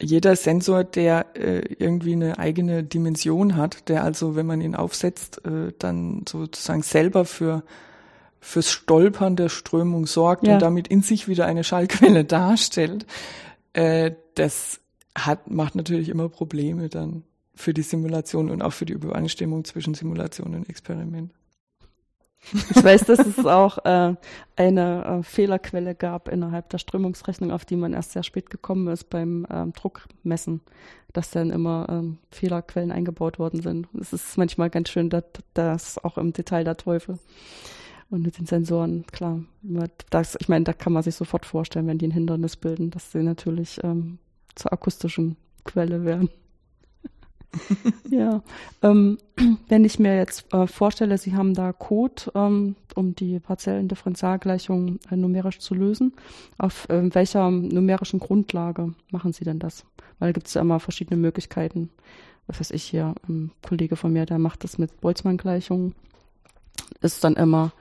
jeder Sensor, der äh, irgendwie eine eigene Dimension hat, der also, wenn man ihn aufsetzt, äh, dann sozusagen selber für fürs Stolpern der Strömung sorgt ja. und damit in sich wieder eine Schallquelle darstellt, äh, das hat, macht natürlich immer Probleme dann für die Simulation und auch für die Übereinstimmung zwischen Simulation und Experiment. Ich weiß, dass es auch äh, eine äh, Fehlerquelle gab innerhalb der Strömungsrechnung, auf die man erst sehr spät gekommen ist beim ähm, Druckmessen, dass dann immer ähm, Fehlerquellen eingebaut worden sind. Es ist manchmal ganz schön, dass das auch im Detail der Teufel. Und mit den Sensoren, klar, das, ich meine, da kann man sich sofort vorstellen, wenn die ein Hindernis bilden, dass sie natürlich ähm, zur akustischen Quelle werden. ja, ähm, wenn ich mir jetzt äh, vorstelle, Sie haben da Code, ähm, um die partiellen Differentialgleichung äh, numerisch zu lösen, auf äh, welcher numerischen Grundlage machen Sie denn das? Weil gibt es ja immer verschiedene Möglichkeiten. Was weiß ich hier, ein Kollege von mir, der macht das mit Boltzmann-Gleichungen, ist dann immer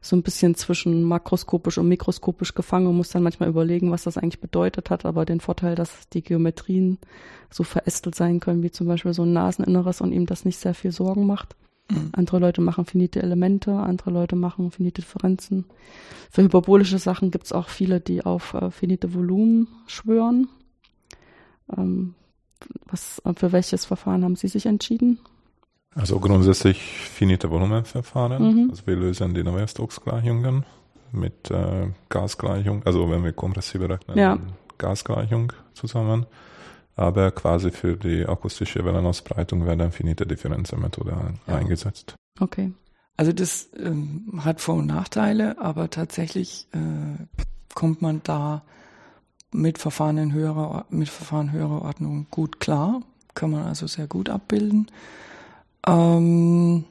so ein bisschen zwischen makroskopisch und mikroskopisch gefangen und muss dann manchmal überlegen, was das eigentlich bedeutet hat. Aber den Vorteil, dass die Geometrien so verästelt sein können, wie zum Beispiel so ein Naseninneres und ihm das nicht sehr viel Sorgen macht. Mhm. Andere Leute machen finite Elemente, andere Leute machen finite Differenzen. Für hyperbolische Sachen gibt es auch viele, die auf äh, finite Volumen schwören. Ähm, was, für welches Verfahren haben Sie sich entschieden? Also grundsätzlich finite Volumenverfahren. Mhm. Also wir lösen die Navier-Stokes-Gleichungen mit äh, Gasgleichung, also wenn wir kompressive rechnen, ja. Gasgleichung zusammen. Aber quasi für die akustische Wellenausbreitung werden finite Differenzmethode ja. eingesetzt. Okay. Also das ähm, hat Vor- und Nachteile, aber tatsächlich äh, kommt man da mit Verfahren in höherer, mit Verfahren höherer Ordnung gut klar. Kann man also sehr gut abbilden. Ähm,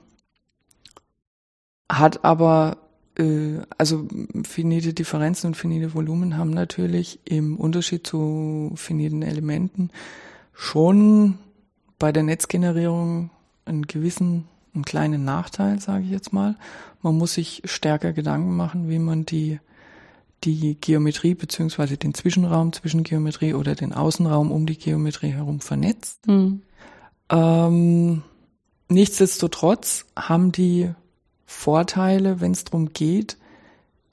hat aber, äh, also finite Differenzen und finite Volumen haben natürlich im Unterschied zu finiten Elementen schon bei der Netzgenerierung einen gewissen, einen kleinen Nachteil, sage ich jetzt mal. Man muss sich stärker Gedanken machen, wie man die die Geometrie beziehungsweise den Zwischenraum zwischen Geometrie oder den Außenraum um die Geometrie herum vernetzt. Mhm. Ähm, Nichtsdestotrotz haben die Vorteile, wenn es darum geht,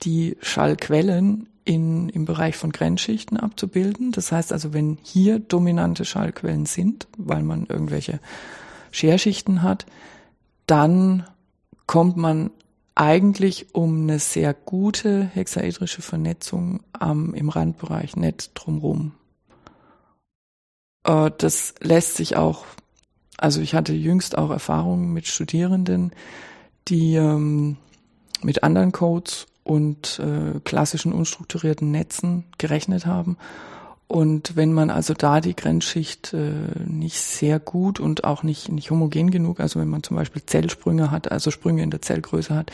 die Schallquellen in, im Bereich von Grenzschichten abzubilden. Das heißt also, wenn hier dominante Schallquellen sind, weil man irgendwelche Scherschichten hat, dann kommt man eigentlich um eine sehr gute hexaedrische Vernetzung am, im Randbereich nicht drumrum. Äh, das lässt sich auch also ich hatte jüngst auch Erfahrungen mit Studierenden, die ähm, mit anderen Codes und äh, klassischen unstrukturierten Netzen gerechnet haben. Und wenn man also da die Grenzschicht äh, nicht sehr gut und auch nicht, nicht homogen genug, also wenn man zum Beispiel Zellsprünge hat, also Sprünge in der Zellgröße hat,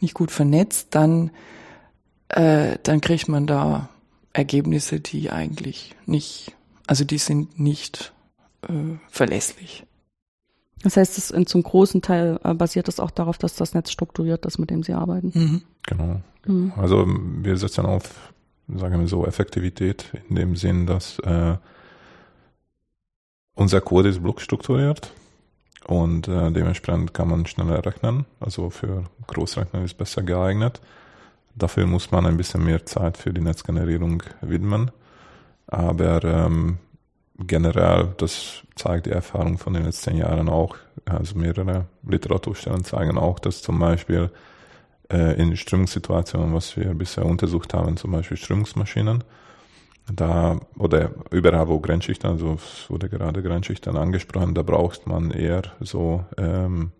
nicht gut vernetzt, dann, äh, dann kriegt man da Ergebnisse, die eigentlich nicht, also die sind nicht äh, verlässlich. Das heißt, es in zum großen Teil äh, basiert es auch darauf, dass das Netz strukturiert ist, mit dem Sie arbeiten. Mhm. Genau. Mhm. Also wir setzen auf, sagen wir so, Effektivität in dem Sinn, dass äh, unser Code ist blockstrukturiert und äh, dementsprechend kann man schneller rechnen. Also für Großrechner ist besser geeignet. Dafür muss man ein bisschen mehr Zeit für die Netzgenerierung widmen. Aber ähm, generell, das zeigt die Erfahrung von den letzten Jahren auch, also mehrere Literaturstellen zeigen auch, dass zum Beispiel äh, in Strömungssituationen, was wir bisher untersucht haben, zum Beispiel Strömungsmaschinen, da oder überall wo Grenzschichten, also es wurde gerade Grenzschichten angesprochen, da braucht man eher so ähm,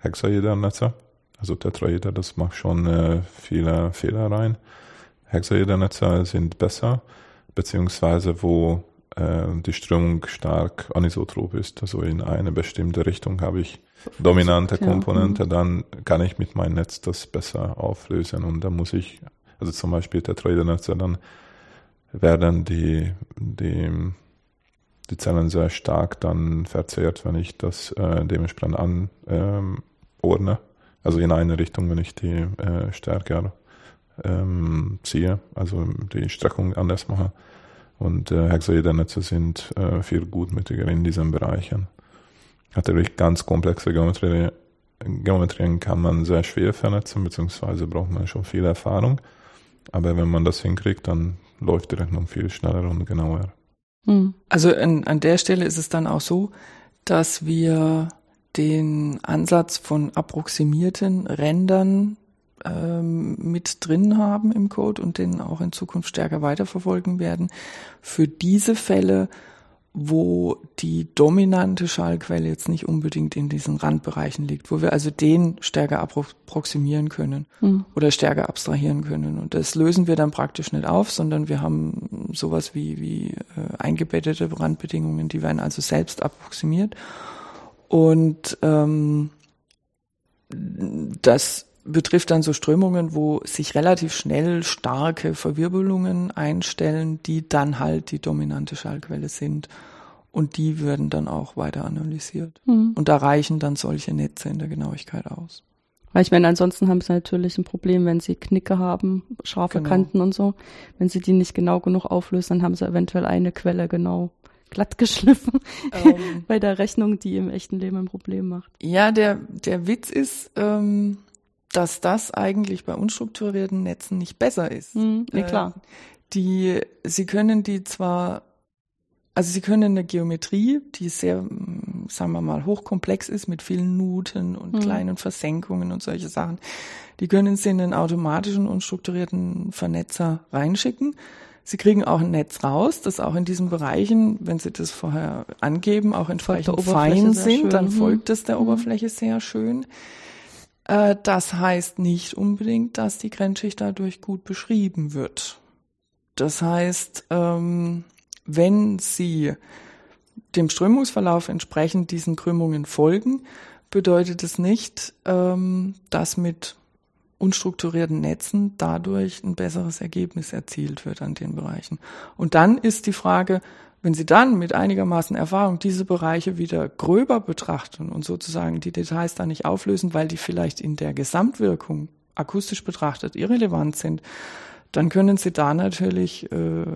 Hexaedernetze, also Tetraeder, das macht schon äh, viele Fehler rein. Hexaedernetze sind besser, beziehungsweise wo äh, die Strömung stark anisotrop ist, also in eine bestimmte Richtung habe ich dominante Komponente, ja. Mhm. dann kann ich mit meinem Netz das besser auflösen und dann muss ich, also zum Beispiel Tetraedernetze, dann werden die, die, die Zellen sehr stark dann verzehrt, wenn ich das äh, dementsprechend anordne. Ähm, also in eine Richtung, wenn ich die äh, stärker ähm, ziehe, also die Streckung anders mache. Und äh, Hexaedernetze sind äh, viel gutmütiger in diesen Bereichen. Natürlich ganz komplexe Geometrie, Geometrien kann man sehr schwer vernetzen, beziehungsweise braucht man schon viel Erfahrung. Aber wenn man das hinkriegt, dann läuft die Rechnung viel schneller und genauer. Hm. Also an, an der Stelle ist es dann auch so, dass wir den Ansatz von approximierten Rändern ähm, mit drin haben im Code und den auch in Zukunft stärker weiterverfolgen werden. Für diese Fälle, wo die dominante Schallquelle jetzt nicht unbedingt in diesen Randbereichen liegt, wo wir also den stärker approximieren können mhm. oder stärker abstrahieren können. Und das lösen wir dann praktisch nicht auf, sondern wir haben sowas wie, wie äh, eingebettete Randbedingungen, die werden also selbst approximiert. Und ähm, das betrifft dann so Strömungen, wo sich relativ schnell starke Verwirbelungen einstellen, die dann halt die dominante Schallquelle sind. Und die werden dann auch weiter analysiert. Mhm. Und da reichen dann solche Netze in der Genauigkeit aus. Weil ich meine, ansonsten haben sie natürlich ein Problem, wenn sie Knicke haben, scharfe genau. Kanten und so. Wenn sie die nicht genau genug auflösen, dann haben sie eventuell eine Quelle genau glatt geschliffen ähm, bei der Rechnung, die im echten Leben ein Problem macht. Ja, der, der Witz ist, ähm, dass das eigentlich bei unstrukturierten Netzen nicht besser ist. Mhm, klar. Äh, die, sie können die zwar, also sie können eine Geometrie, die sehr, sagen wir mal, hochkomplex ist mit vielen Nuten und mhm. kleinen Versenkungen und solche Sachen, die können sie in einen automatischen unstrukturierten Vernetzer reinschicken. Sie kriegen auch ein Netz raus, das auch in diesen Bereichen, wenn Sie das vorher angeben, auch entsprechend fein sind, dann folgt es der mhm. Oberfläche sehr schön. Äh, das heißt nicht unbedingt, dass die Grenzschicht dadurch gut beschrieben wird. Das heißt, ähm, wenn Sie dem Strömungsverlauf entsprechend diesen Krümmungen folgen, bedeutet es nicht, ähm, dass mit unstrukturierten Netzen dadurch ein besseres Ergebnis erzielt wird an den Bereichen. Und dann ist die Frage, wenn Sie dann mit einigermaßen Erfahrung diese Bereiche wieder gröber betrachten und sozusagen die Details da nicht auflösen, weil die vielleicht in der Gesamtwirkung akustisch betrachtet irrelevant sind, dann können Sie da natürlich äh,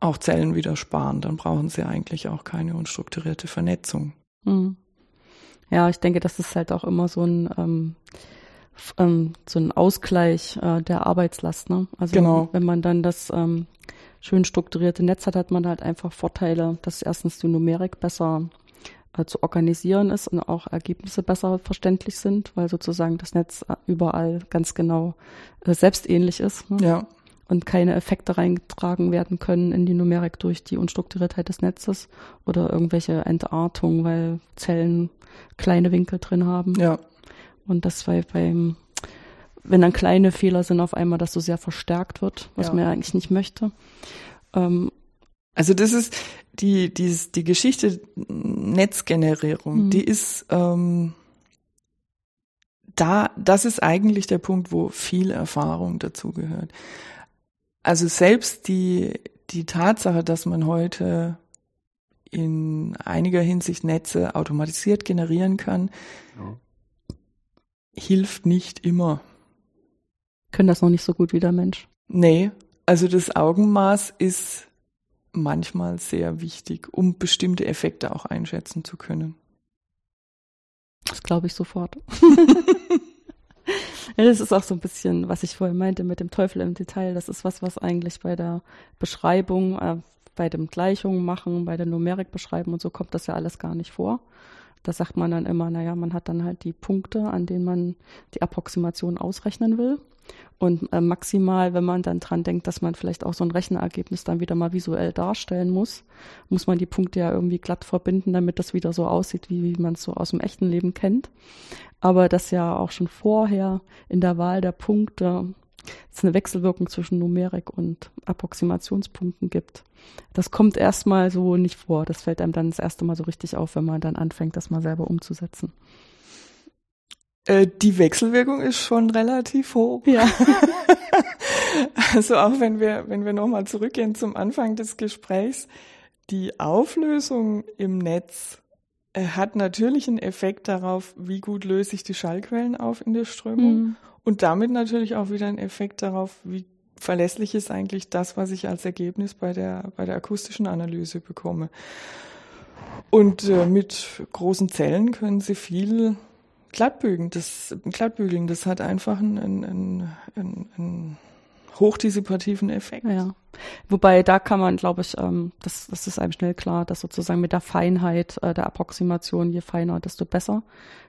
auch Zellen wieder sparen. Dann brauchen Sie eigentlich auch keine unstrukturierte Vernetzung. Mhm. Ja, ich denke, das ist halt auch immer so ein ähm, ähm, so ein Ausgleich äh, der Arbeitslast. Ne? Also genau. wenn man dann das ähm, schön strukturierte Netz hat, hat man halt einfach Vorteile, dass erstens die Numerik besser äh, zu organisieren ist und auch Ergebnisse besser verständlich sind, weil sozusagen das Netz äh, überall ganz genau äh, selbstähnlich ist. Ne? Ja. Und keine Effekte reingetragen werden können in die Numerik durch die Unstrukturiertheit des Netzes oder irgendwelche Entartungen, weil Zellen kleine Winkel drin haben. Ja. Und das weil beim wenn dann kleine Fehler sind, auf einmal das so sehr verstärkt wird, was ja. man ja eigentlich nicht möchte. Ähm, also das ist die, die, die Geschichte Netzgenerierung, mhm. die ist ähm, da, das ist eigentlich der Punkt, wo viel Erfahrung dazugehört. Also selbst die, die Tatsache, dass man heute in einiger Hinsicht Netze automatisiert generieren kann, ja. hilft nicht immer können das noch nicht so gut wie der Mensch. Nee, also das Augenmaß ist manchmal sehr wichtig, um bestimmte Effekte auch einschätzen zu können. Das glaube ich sofort. ja, das ist auch so ein bisschen, was ich vorher meinte mit dem Teufel im Detail. Das ist was, was eigentlich bei der Beschreibung, äh, bei dem Gleichungen machen, bei der Numerik beschreiben und so kommt das ja alles gar nicht vor. Da sagt man dann immer, naja, man hat dann halt die Punkte, an denen man die Approximation ausrechnen will. Und äh, maximal, wenn man dann dran denkt, dass man vielleicht auch so ein Rechnerergebnis dann wieder mal visuell darstellen muss, muss man die Punkte ja irgendwie glatt verbinden, damit das wieder so aussieht, wie, wie man es so aus dem echten Leben kennt. Aber das ja auch schon vorher in der Wahl der Punkte es eine Wechselwirkung zwischen Numerik und Approximationspunkten gibt. Das kommt erstmal so nicht vor. Das fällt einem dann das erste Mal so richtig auf, wenn man dann anfängt, das mal selber umzusetzen. Äh, die Wechselwirkung ist schon relativ hoch. Ja. also auch wenn wir, wenn wir nochmal zurückgehen zum Anfang des Gesprächs, die Auflösung im Netz äh, hat natürlich einen Effekt darauf, wie gut löse ich die Schallquellen auf in der Strömung mhm. und damit natürlich auch wieder einen Effekt darauf, wie verlässlich ist eigentlich das, was ich als Ergebnis bei der, bei der akustischen Analyse bekomme. Und äh, mit großen Zellen können Sie viel Glattbügeln, das, Glattbügeln, das hat einfach einen, einen, einen, einen hochdissipativen Effekt. Ja. Wobei da kann man, glaube ich, ähm, das, das ist einem schnell klar, dass sozusagen mit der Feinheit äh, der Approximation, je feiner, desto besser,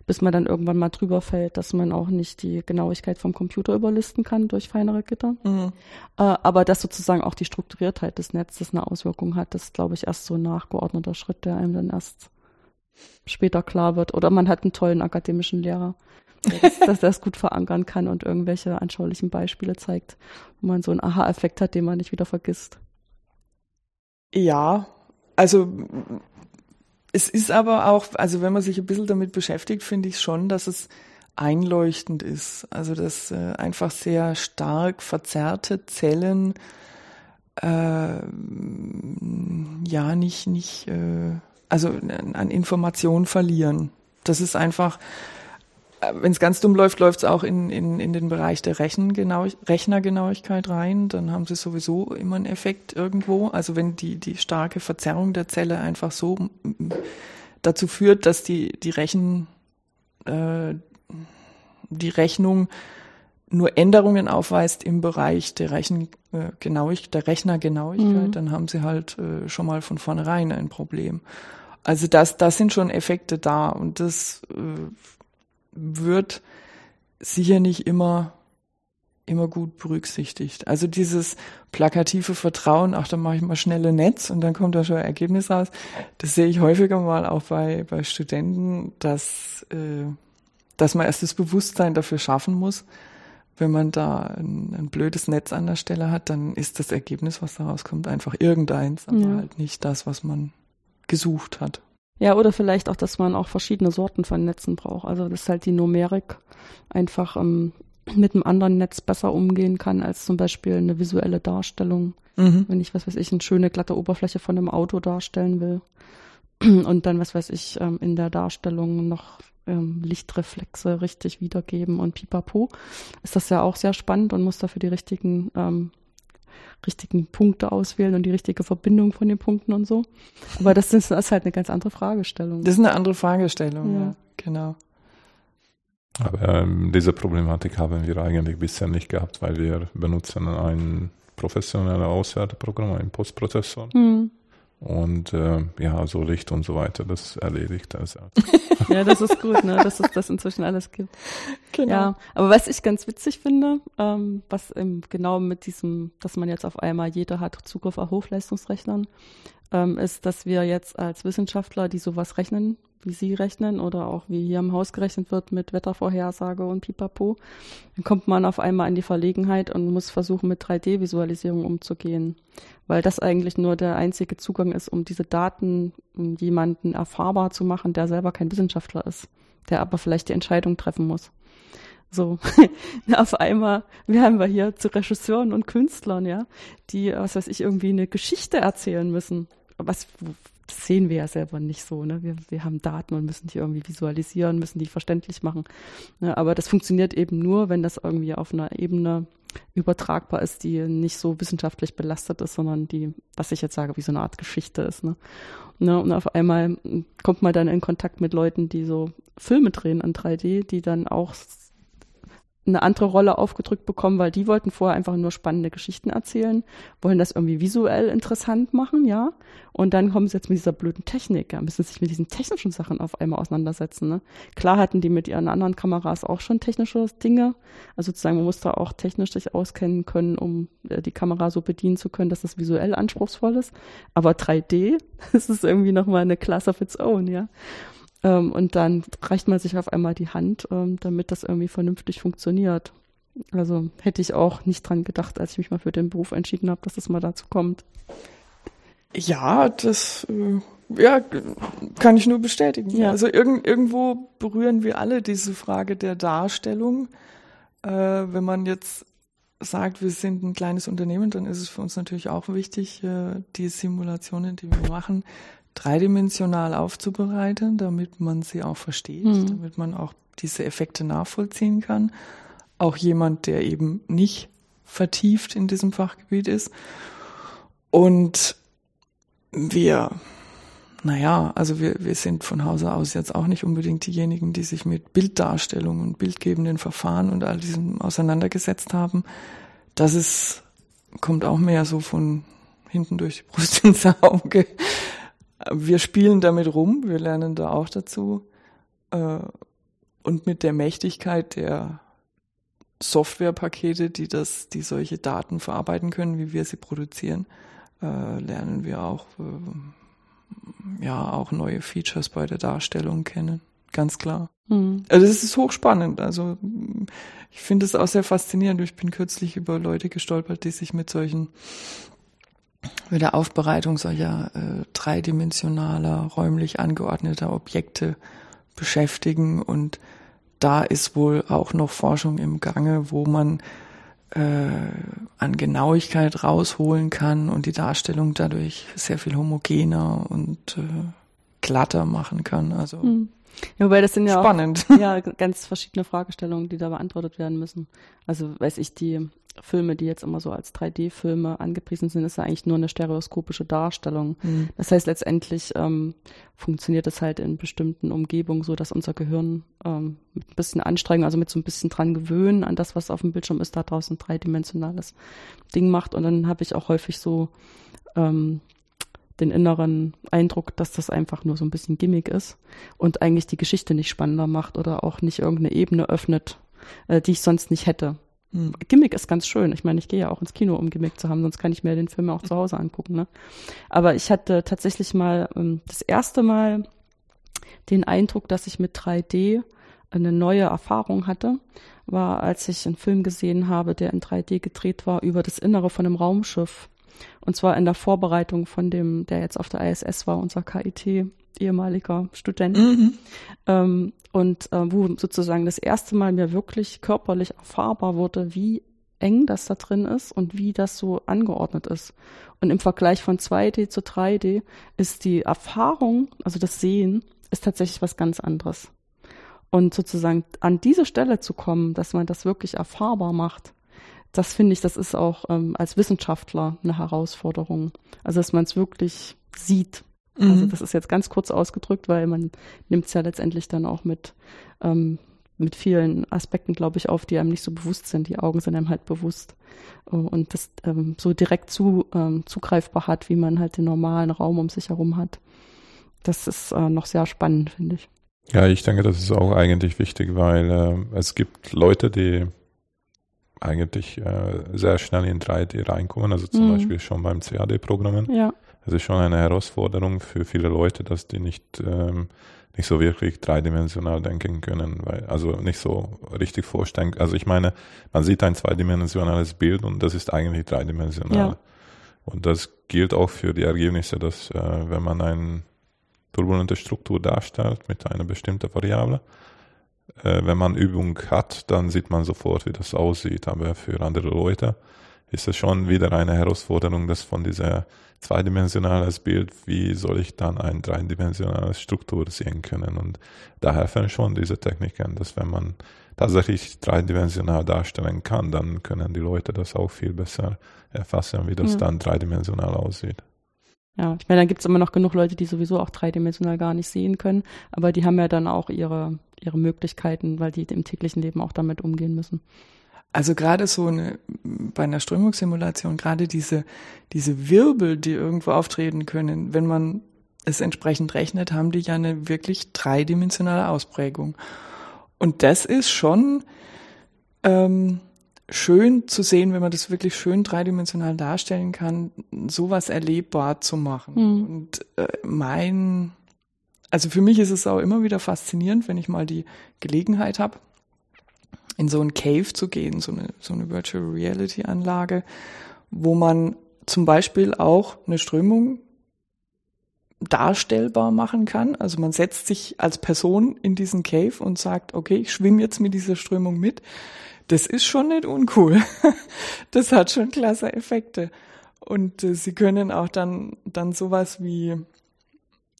bis man dann irgendwann mal drüber fällt, dass man auch nicht die Genauigkeit vom Computer überlisten kann durch feinere Gitter. Mhm. Äh, aber dass sozusagen auch die Strukturiertheit des Netzes eine Auswirkung hat, das ist, glaube ich, erst so ein nachgeordneter Schritt, der einem dann erst später klar wird. Oder man hat einen tollen akademischen Lehrer, dass, dass das gut verankern kann und irgendwelche anschaulichen Beispiele zeigt, wo man so einen Aha-Effekt hat, den man nicht wieder vergisst. Ja, also es ist aber auch, also wenn man sich ein bisschen damit beschäftigt, finde ich schon, dass es einleuchtend ist. Also dass äh, einfach sehr stark verzerrte Zellen äh, ja nicht, nicht äh, also an Informationen verlieren. Das ist einfach, äh, wenn es ganz dumm läuft, läuft es auch in, in, in den Bereich der Rechengenau Rechnergenauigkeit rein. Dann haben sie sowieso immer einen Effekt irgendwo. Also wenn die, die starke Verzerrung der Zelle einfach so dazu führt, dass die, die Rechen, äh, die Rechnung nur Änderungen aufweist im Bereich der Rechengenauigkeit, äh, der Rechnergenauigkeit, mhm. dann haben sie halt äh, schon mal von vornherein ein Problem. Also das, das sind schon Effekte da und das äh, wird sicher nicht immer immer gut berücksichtigt. Also dieses plakative Vertrauen, ach, dann mache ich mal schnelle Netz und dann kommt da schon ein Ergebnis raus. Das sehe ich häufiger mal auch bei, bei Studenten, dass, äh, dass man erst das Bewusstsein dafür schaffen muss. Wenn man da ein, ein blödes Netz an der Stelle hat, dann ist das Ergebnis, was da rauskommt, einfach irgendeins, aber ja. halt nicht das, was man gesucht hat. Ja, oder vielleicht auch, dass man auch verschiedene Sorten von Netzen braucht. Also dass halt die Numerik einfach ähm, mit einem anderen Netz besser umgehen kann als zum Beispiel eine visuelle Darstellung. Mhm. Wenn ich, was weiß ich, eine schöne glatte Oberfläche von einem Auto darstellen will und dann, was weiß ich, ähm, in der Darstellung noch ähm, Lichtreflexe richtig wiedergeben und pipapo, ist das ja auch sehr spannend und muss dafür die richtigen ähm, richtigen Punkte auswählen und die richtige Verbindung von den Punkten und so. Aber das ist, das ist halt eine ganz andere Fragestellung. Das ist eine andere Fragestellung, ja, ja genau. Aber ähm, diese Problematik haben wir eigentlich bisher nicht gehabt, weil wir benutzen ein professionelles Auswerteprogramm, ein Postprozessor. Mhm. Und äh, ja, so Licht und so weiter, das erledigt das. ja, das ist gut, ne, dass es das inzwischen alles gibt. Genau. Ja, aber was ich ganz witzig finde, ähm, was eben genau mit diesem, dass man jetzt auf einmal jeder hat Zugriff auf Hochleistungsrechnern, ähm, ist, dass wir jetzt als Wissenschaftler, die sowas rechnen, wie Sie rechnen oder auch wie hier im Haus gerechnet wird mit Wettervorhersage und Pipapo, dann kommt man auf einmal in die Verlegenheit und muss versuchen, mit 3D-Visualisierung umzugehen, weil das eigentlich nur der einzige Zugang ist, um diese Daten um jemanden erfahrbar zu machen, der selber kein Wissenschaftler ist, der aber vielleicht die Entscheidung treffen muss. So, auf einmal, wir haben wir hier zu Regisseuren und Künstlern, ja, die, was weiß ich, irgendwie eine Geschichte erzählen müssen was das sehen wir ja selber nicht so. Ne? Wir, wir haben Daten und müssen die irgendwie visualisieren, müssen die verständlich machen. Ne? Aber das funktioniert eben nur, wenn das irgendwie auf einer Ebene übertragbar ist, die nicht so wissenschaftlich belastet ist, sondern die, was ich jetzt sage, wie so eine Art Geschichte ist. Ne? Ne? Und auf einmal kommt man dann in Kontakt mit Leuten, die so Filme drehen in 3D, die dann auch eine andere Rolle aufgedrückt bekommen, weil die wollten vorher einfach nur spannende Geschichten erzählen, wollen das irgendwie visuell interessant machen, ja. Und dann kommen sie jetzt mit dieser blöden Technik, ja, müssen sich mit diesen technischen Sachen auf einmal auseinandersetzen. Ne? Klar hatten die mit ihren anderen Kameras auch schon technische Dinge. Also sozusagen, man muss da auch technisch sich auskennen können, um äh, die Kamera so bedienen zu können, dass das visuell anspruchsvoll ist. Aber 3D, das ist irgendwie nochmal eine Class of its own, ja. Ähm, und dann reicht man sich auf einmal die Hand, ähm, damit das irgendwie vernünftig funktioniert. Also hätte ich auch nicht dran gedacht, als ich mich mal für den Beruf entschieden habe, dass es das mal dazu kommt. Ja, das äh, ja, kann ich nur bestätigen. Ja. Also irg irgendwo berühren wir alle diese Frage der Darstellung. Äh, wenn man jetzt sagt, wir sind ein kleines Unternehmen, dann ist es für uns natürlich auch wichtig, äh, die Simulationen, die wir machen, dreidimensional aufzubereiten, damit man sie auch versteht, mhm. damit man auch diese Effekte nachvollziehen kann. Auch jemand, der eben nicht vertieft in diesem Fachgebiet ist. Und wir, naja, also wir, wir sind von Hause aus jetzt auch nicht unbedingt diejenigen, die sich mit Bilddarstellung und bildgebenden Verfahren und all diesem auseinandergesetzt haben. Das ist, kommt auch mehr so von hinten durch die Brust ins Auge wir spielen damit rum, wir lernen da auch dazu. Äh, und mit der Mächtigkeit der Softwarepakete, die das, die solche Daten verarbeiten können, wie wir sie produzieren, äh, lernen wir auch, äh, ja, auch neue Features bei der Darstellung kennen. Ganz klar. Mhm. Also es ist hochspannend. Also ich finde es auch sehr faszinierend. Ich bin kürzlich über Leute gestolpert, die sich mit solchen mit der Aufbereitung solcher äh, dreidimensionaler, räumlich angeordneter Objekte beschäftigen. Und da ist wohl auch noch Forschung im Gange, wo man äh, an Genauigkeit rausholen kann und die Darstellung dadurch sehr viel homogener und äh, glatter machen kann. Also hm. Ja, wobei das sind ja spannend. Auch, ja, ganz verschiedene Fragestellungen, die da beantwortet werden müssen. Also weiß ich, die Filme, die jetzt immer so als 3D-Filme angepriesen sind, ist ja eigentlich nur eine stereoskopische Darstellung. Mhm. Das heißt, letztendlich ähm, funktioniert es halt in bestimmten Umgebungen so, dass unser Gehirn ähm, mit ein bisschen Anstrengung, also mit so ein bisschen dran gewöhnen an das, was auf dem Bildschirm ist, da draußen ein dreidimensionales Ding macht. Und dann habe ich auch häufig so ähm, den inneren Eindruck, dass das einfach nur so ein bisschen Gimmick ist und eigentlich die Geschichte nicht spannender macht oder auch nicht irgendeine Ebene öffnet, äh, die ich sonst nicht hätte. Hm. Gimmick ist ganz schön. Ich meine, ich gehe ja auch ins Kino, um Gimmick zu haben, sonst kann ich mir den Film auch zu Hause angucken. Ne? Aber ich hatte tatsächlich mal ähm, das erste Mal den Eindruck, dass ich mit 3D eine neue Erfahrung hatte, war, als ich einen Film gesehen habe, der in 3D gedreht war über das Innere von einem Raumschiff. Und zwar in der Vorbereitung von dem, der jetzt auf der ISS war, unser KIT, ehemaliger Student. Mhm. Ähm, und äh, wo sozusagen das erste Mal mir wirklich körperlich erfahrbar wurde, wie eng das da drin ist und wie das so angeordnet ist. Und im Vergleich von 2D zu 3D ist die Erfahrung, also das Sehen, ist tatsächlich was ganz anderes. Und sozusagen an diese Stelle zu kommen, dass man das wirklich erfahrbar macht, das finde ich, das ist auch ähm, als Wissenschaftler eine Herausforderung. Also dass man es wirklich sieht. Also, mhm. Also das ist jetzt ganz kurz ausgedrückt, weil man nimmt es ja letztendlich dann auch mit, ähm, mit vielen Aspekten, glaube ich, auf, die einem nicht so bewusst sind. Die Augen sind einem halt bewusst. Und das ähm, so direkt zu, ähm, zugreifbar hat, wie man halt den normalen Raum um sich herum hat. Das ist äh, noch sehr spannend, finde ich. Ja, ich denke, das ist auch eigentlich wichtig, weil äh, es gibt Leute, die eigentlich äh, sehr schnell in 3D reinkommen, also zum mhm. Beispiel schon beim CAD-Programmen. Ja. Es ist schon eine Herausforderung für viele Leute, dass die nicht, ähm, nicht so wirklich dreidimensional denken können, weil, also nicht so richtig vorstellen. Also ich meine, man sieht ein zweidimensionales Bild und das ist eigentlich dreidimensional. Ja. Und das gilt auch für die Ergebnisse, dass äh, wenn man eine turbulente Struktur darstellt mit einer bestimmten Variable, äh, wenn man Übung hat, dann sieht man sofort, wie das aussieht. Aber für andere Leute ist es schon wieder eine Herausforderung, das von dieser zweidimensionales Bild, wie soll ich dann ein dreidimensionales Struktur sehen können? Und da helfen schon diese Techniken, dass wenn man tatsächlich dreidimensional darstellen kann, dann können die Leute das auch viel besser erfassen, wie das ja. dann dreidimensional aussieht. Ja, ich meine, da gibt es immer noch genug Leute, die sowieso auch dreidimensional gar nicht sehen können, aber die haben ja dann auch ihre ihre Möglichkeiten, weil die im täglichen Leben auch damit umgehen müssen. Also gerade so eine, bei einer Strömungssimulation, gerade diese, diese Wirbel, die irgendwo auftreten können, wenn man es entsprechend rechnet, haben die ja eine wirklich dreidimensionale Ausprägung. Und das ist schon ähm, schön zu sehen, wenn man das wirklich schön dreidimensional darstellen kann, sowas erlebbar zu machen. Mhm. Und äh, mein also für mich ist es auch immer wieder faszinierend, wenn ich mal die Gelegenheit habe, in so ein Cave zu gehen, so eine, so eine Virtual Reality Anlage, wo man zum Beispiel auch eine Strömung darstellbar machen kann. Also man setzt sich als Person in diesen Cave und sagt, okay, ich schwimme jetzt mit dieser Strömung mit. Das ist schon nicht uncool. Das hat schon klasse Effekte. Und äh, sie können auch dann, dann sowas wie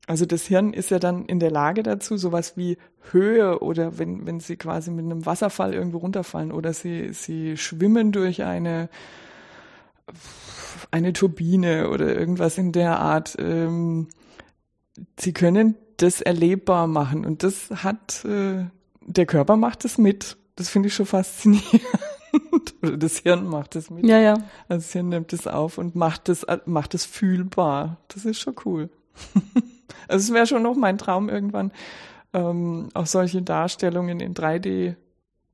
also das Hirn ist ja dann in der Lage dazu, sowas wie Höhe oder wenn, wenn sie quasi mit einem Wasserfall irgendwo runterfallen oder sie, sie schwimmen durch eine, eine Turbine oder irgendwas in der Art. Ähm, sie können das erlebbar machen und das hat, äh, der Körper macht es mit. Das finde ich schon faszinierend. oder das Hirn macht es mit. Ja, ja. Also das Hirn nimmt es auf und macht es, macht es fühlbar. Das ist schon cool. Also es wäre schon noch mein Traum irgendwann, ähm, auch solche Darstellungen in 3D,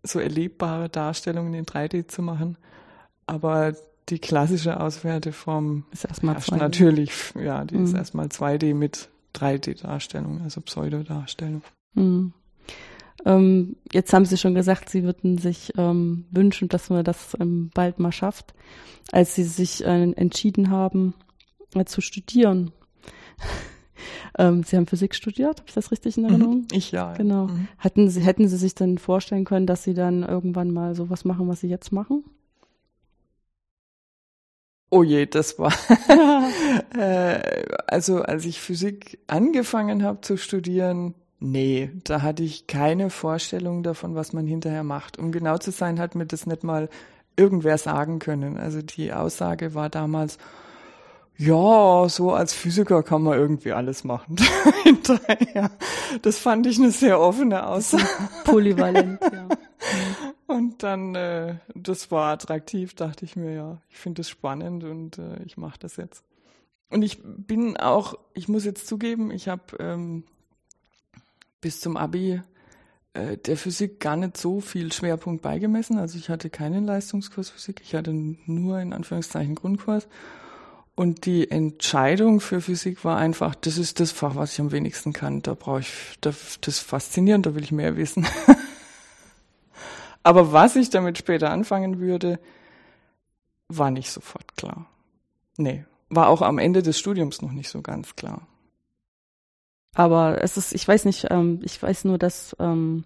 so erlebbare Darstellungen in 3D zu machen. Aber die klassische Auswerteform ist erstmal 2D. natürlich, ja, die mhm. ist erstmal 2D mit 3D-Darstellung, also Pseudo-Darstellung. Mhm. Ähm, jetzt haben Sie schon gesagt, Sie würden sich ähm, wünschen, dass man das ähm, bald mal schafft. Als Sie sich äh, entschieden haben, äh, zu studieren. Ähm, Sie haben Physik studiert, habe ich das richtig in mhm. Erinnerung? Ich ja. Genau. Mhm. Hatten Sie, hätten Sie sich dann vorstellen können, dass Sie dann irgendwann mal sowas machen, was Sie jetzt machen? Oh je, das war. äh, also als ich Physik angefangen habe zu studieren, nee, da hatte ich keine Vorstellung davon, was man hinterher macht. Um genau zu sein, hat mir das nicht mal irgendwer sagen können. Also die Aussage war damals, ja, so als Physiker kann man irgendwie alles machen. Hinterher. Das fand ich eine sehr offene Aussage. Polyvalent, ja. Und dann, äh, das war attraktiv, dachte ich mir, ja, ich finde das spannend und äh, ich mache das jetzt. Und ich bin auch, ich muss jetzt zugeben, ich habe ähm, bis zum Abi äh, der Physik gar nicht so viel Schwerpunkt beigemessen. Also ich hatte keinen Leistungskurs Physik, ich hatte nur in Anführungszeichen Grundkurs. Und die Entscheidung für Physik war einfach, das ist das Fach, was ich am wenigsten kann. Da brauche ich, das, das ist faszinierend, da will ich mehr wissen. Aber was ich damit später anfangen würde, war nicht sofort klar. Nee, war auch am Ende des Studiums noch nicht so ganz klar. Aber es ist, ich weiß nicht, ähm, ich weiß nur, dass ähm,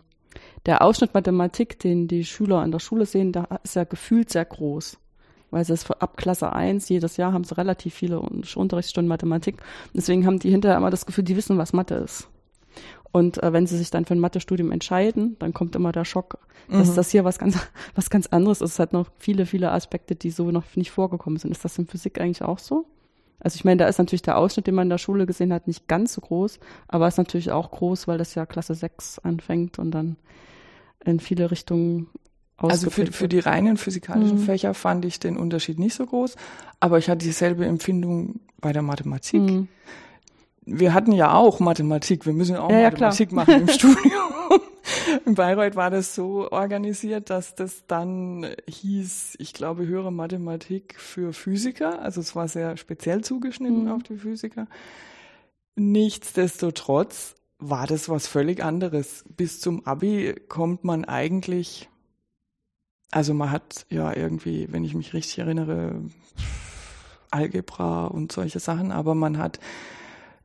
der Ausschnitt Mathematik, den die Schüler an der Schule sehen, da ist ja gefühlt sehr groß. Weil sie es ab Klasse 1, jedes Jahr haben sie relativ viele Unterrichtsstunden Mathematik. Deswegen haben die hinterher immer das Gefühl, die wissen, was Mathe ist. Und äh, wenn sie sich dann für ein Mathestudium entscheiden, dann kommt immer der Schock, dass mhm. das hier was ganz, was ganz anderes ist. Es hat noch viele, viele Aspekte, die so noch nicht vorgekommen sind. Ist das in Physik eigentlich auch so? Also ich meine, da ist natürlich der Ausschnitt, den man in der Schule gesehen hat, nicht ganz so groß, aber ist natürlich auch groß, weil das ja Klasse 6 anfängt und dann in viele Richtungen also für, für die reinen physikalischen mhm. Fächer fand ich den Unterschied nicht so groß, aber ich hatte dieselbe Empfindung bei der Mathematik. Mhm wir hatten ja auch Mathematik, wir müssen auch ja, Mathematik ja, machen im Studium. In Bayreuth war das so organisiert, dass das dann hieß, ich glaube, höhere Mathematik für Physiker. Also es war sehr speziell zugeschnitten mhm. auf die Physiker. Nichtsdestotrotz war das was völlig anderes. Bis zum Abi kommt man eigentlich, also man hat ja irgendwie, wenn ich mich richtig erinnere, Algebra und solche Sachen, aber man hat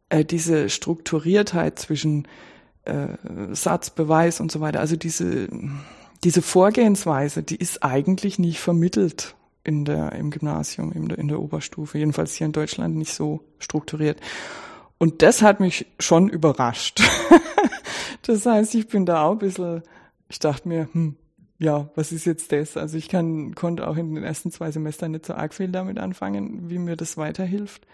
äh, diese Strukturiertheit zwischen äh, Satz, Beweis und so weiter, also diese, diese Vorgehensweise, die ist eigentlich nicht vermittelt in der, im Gymnasium, in der, in der Oberstufe, jedenfalls hier in Deutschland nicht so strukturiert. Und das hat mich schon überrascht. das heißt, ich bin da auch ein bisschen, ich dachte mir, hm, ja, was ist jetzt das? Also ich kann, konnte auch in den ersten zwei Semestern nicht so arg viel damit anfangen, wie mir das weiterhilft.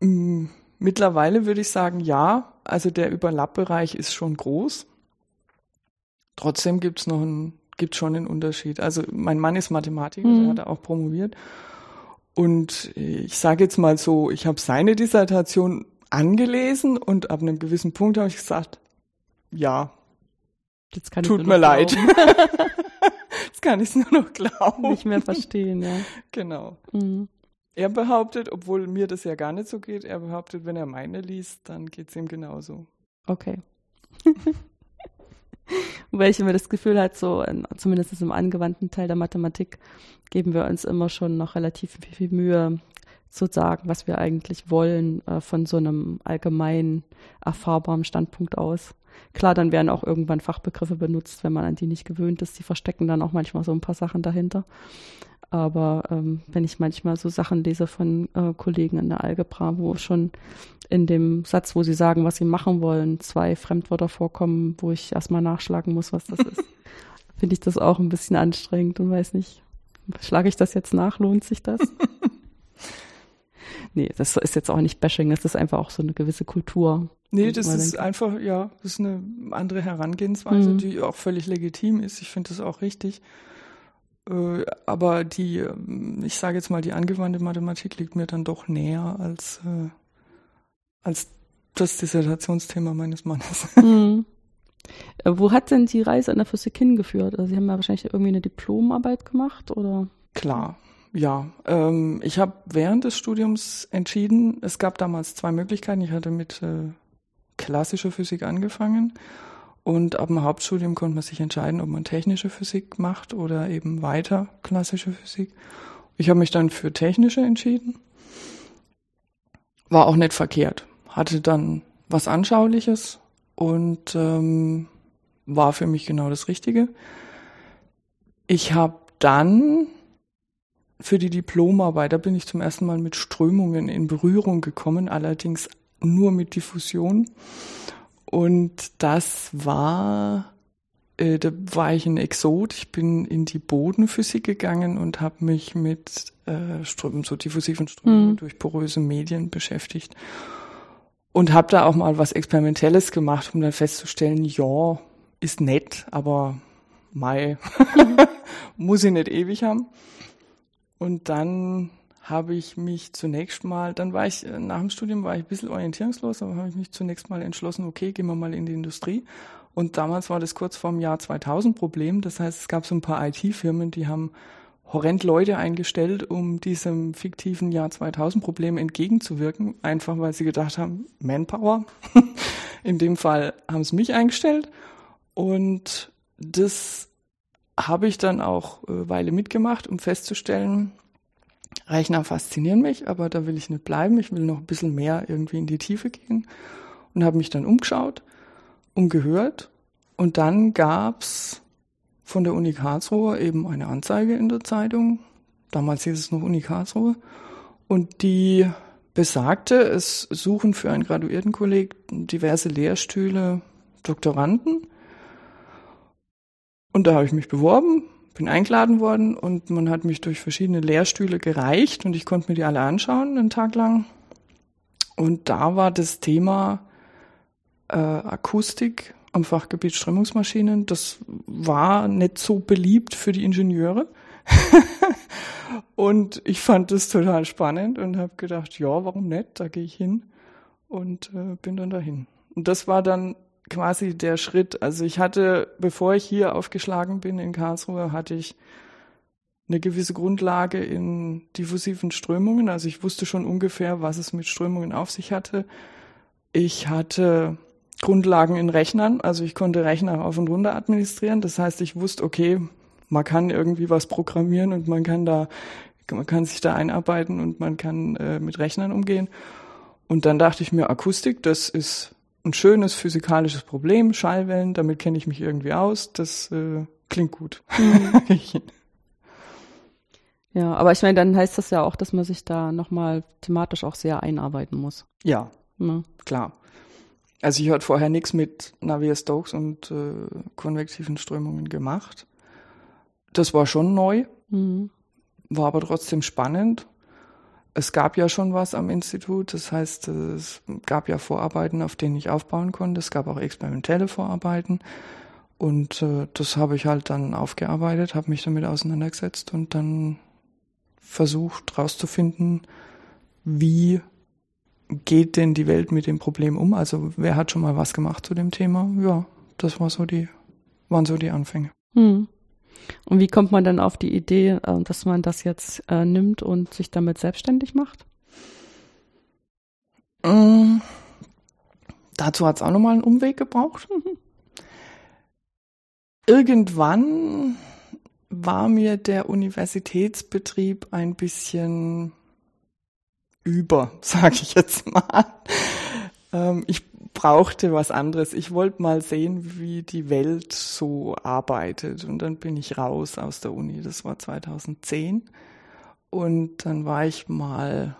Mm, mittlerweile würde ich sagen, ja. Also der Überlappbereich ist schon groß. Trotzdem gibt's noch einen, gibt schon einen Unterschied. Also mein Mann ist Mathematiker, mhm. der hat auch promoviert. Und ich sage jetzt mal so, ich habe seine Dissertation angelesen und ab einem gewissen Punkt habe ich gesagt, ja, tut mir leid. Jetzt kann ich es nur noch glauben. Nicht mehr verstehen, ja. Genau. Mhm. Er behauptet, obwohl mir das ja gar nicht so geht, er behauptet, wenn er meine liest, dann geht es ihm genauso. Okay. Wobei ich immer das Gefühl hat, so in, zumindest im angewandten Teil der Mathematik geben wir uns immer schon noch relativ viel Mühe zu sagen, was wir eigentlich wollen äh, von so einem allgemein erfahrbaren Standpunkt aus. Klar, dann werden auch irgendwann Fachbegriffe benutzt, wenn man an die nicht gewöhnt ist. Die verstecken dann auch manchmal so ein paar Sachen dahinter. Aber ähm, wenn ich manchmal so Sachen lese von äh, Kollegen in der Algebra, wo schon in dem Satz, wo sie sagen, was sie machen wollen, zwei Fremdwörter vorkommen, wo ich erstmal nachschlagen muss, was das ist, finde ich das auch ein bisschen anstrengend und weiß nicht, schlage ich das jetzt nach, lohnt sich das? nee, das ist jetzt auch nicht Bashing, das ist einfach auch so eine gewisse Kultur. Nee, das ist denke. einfach, ja, das ist eine andere Herangehensweise, mhm. die auch völlig legitim ist. Ich finde das auch richtig. Äh, aber die, ähm, ich sage jetzt mal, die angewandte Mathematik liegt mir dann doch näher als, äh, als das Dissertationsthema meines Mannes. Mhm. Äh, wo hat denn die Reise an der Physik hingeführt? Also Sie haben ja wahrscheinlich irgendwie eine Diplomarbeit gemacht, oder? Klar, ja. Ähm, ich habe während des Studiums entschieden, es gab damals zwei Möglichkeiten. Ich hatte mit äh, klassischer Physik angefangen und ab dem Hauptstudium konnte man sich entscheiden, ob man technische Physik macht oder eben weiter klassische Physik. Ich habe mich dann für technische entschieden. war auch nicht verkehrt. Hatte dann was Anschauliches und ähm, war für mich genau das Richtige. Ich habe dann für die Diplomarbeit, da bin ich zum ersten Mal mit Strömungen in Berührung gekommen, allerdings nur mit Diffusion. Und das war, äh, da war ich ein Exot. Ich bin in die Bodenphysik gegangen und habe mich mit äh, Strömen, so diffusiven Strömungen mhm. durch poröse Medien beschäftigt. Und habe da auch mal was Experimentelles gemacht, um dann festzustellen, ja, ist nett, aber Mai muss ich nicht ewig haben. Und dann habe ich mich zunächst mal, dann war ich, nach dem Studium war ich ein bisschen orientierungslos, aber habe ich mich zunächst mal entschlossen, okay, gehen wir mal in die Industrie. Und damals war das kurz vorm Jahr 2000 Problem. Das heißt, es gab so ein paar IT-Firmen, die haben horrend Leute eingestellt, um diesem fiktiven Jahr 2000 Problem entgegenzuwirken, einfach weil sie gedacht haben, Manpower. In dem Fall haben sie mich eingestellt und das habe ich dann auch eine Weile mitgemacht, um festzustellen, Rechner faszinieren mich, aber da will ich nicht bleiben. Ich will noch ein bisschen mehr irgendwie in die Tiefe gehen und habe mich dann umgeschaut, umgehört und dann gab's von der Uni Karlsruhe eben eine Anzeige in der Zeitung. Damals hieß es noch Uni Karlsruhe. Und die besagte, es suchen für einen Graduiertenkolleg diverse Lehrstühle Doktoranden. Und da habe ich mich beworben, bin eingeladen worden und man hat mich durch verschiedene Lehrstühle gereicht und ich konnte mir die alle anschauen, einen Tag lang. Und da war das Thema äh, Akustik am Fachgebiet Strömungsmaschinen. Das war nicht so beliebt für die Ingenieure. und ich fand das total spannend und habe gedacht, ja, warum nicht? Da gehe ich hin und äh, bin dann dahin. Und das war dann quasi der Schritt. Also ich hatte, bevor ich hier aufgeschlagen bin in Karlsruhe, hatte ich eine gewisse Grundlage in diffusiven Strömungen. Also ich wusste schon ungefähr, was es mit Strömungen auf sich hatte. Ich hatte Grundlagen in Rechnern. Also ich konnte Rechner auf und runter administrieren. Das heißt, ich wusste, okay, man kann irgendwie was programmieren und man kann da, man kann sich da einarbeiten und man kann äh, mit Rechnern umgehen. Und dann dachte ich mir, Akustik, das ist ein schönes physikalisches Problem, Schallwellen, damit kenne ich mich irgendwie aus. Das äh, klingt gut. Mhm. ja, aber ich meine, dann heißt das ja auch, dass man sich da nochmal thematisch auch sehr einarbeiten muss. Ja, ja. klar. Also ich hatte vorher nichts mit Navier-Stokes und äh, konvektiven Strömungen gemacht. Das war schon neu, mhm. war aber trotzdem spannend. Es gab ja schon was am Institut, das heißt, es gab ja Vorarbeiten, auf denen ich aufbauen konnte. Es gab auch experimentelle Vorarbeiten und äh, das habe ich halt dann aufgearbeitet, habe mich damit auseinandergesetzt und dann versucht herauszufinden, wie geht denn die Welt mit dem Problem um? Also wer hat schon mal was gemacht zu dem Thema? Ja, das war so die, waren so die Anfänge. Hm. Und wie kommt man dann auf die Idee, äh, dass man das jetzt äh, nimmt und sich damit selbstständig macht? Ähm, dazu hat es auch nochmal einen Umweg gebraucht. Mhm. Irgendwann war mir der Universitätsbetrieb ein bisschen über, sage ich jetzt mal. Ähm, ich brauchte was anderes. Ich wollte mal sehen, wie die Welt so arbeitet. Und dann bin ich raus aus der Uni. Das war 2010. Und dann war ich mal,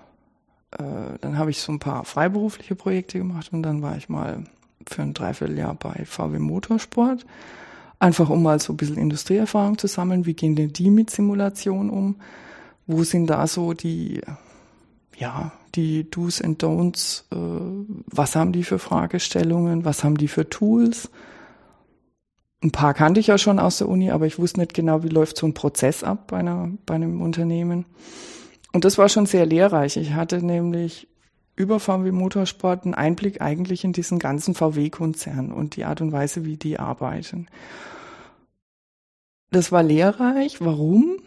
äh, dann habe ich so ein paar freiberufliche Projekte gemacht und dann war ich mal für ein Dreivierteljahr bei VW Motorsport. Einfach um mal so ein bisschen Industrieerfahrung zu sammeln. Wie gehen denn die mit Simulation um? Wo sind da so die ja, die Do's and Don'ts, äh, was haben die für Fragestellungen, was haben die für Tools. Ein paar kannte ich ja schon aus der Uni, aber ich wusste nicht genau, wie läuft so ein Prozess ab bei, einer, bei einem Unternehmen. Und das war schon sehr lehrreich. Ich hatte nämlich über VW Motorsport einen Einblick eigentlich in diesen ganzen VW-Konzern und die Art und Weise, wie die arbeiten. Das war lehrreich. Warum?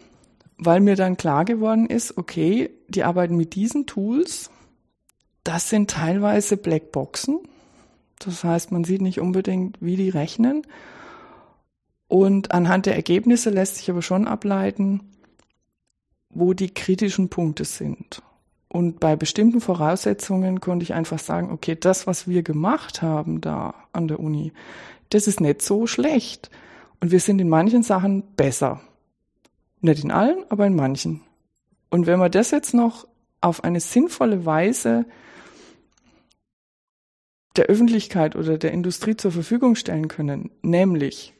Weil mir dann klar geworden ist, okay, die arbeiten mit diesen Tools. Das sind teilweise Blackboxen. Das heißt, man sieht nicht unbedingt, wie die rechnen. Und anhand der Ergebnisse lässt sich aber schon ableiten, wo die kritischen Punkte sind. Und bei bestimmten Voraussetzungen konnte ich einfach sagen, okay, das, was wir gemacht haben da an der Uni, das ist nicht so schlecht. Und wir sind in manchen Sachen besser. Nicht in allen, aber in manchen. Und wenn wir das jetzt noch auf eine sinnvolle Weise der Öffentlichkeit oder der Industrie zur Verfügung stellen können, nämlich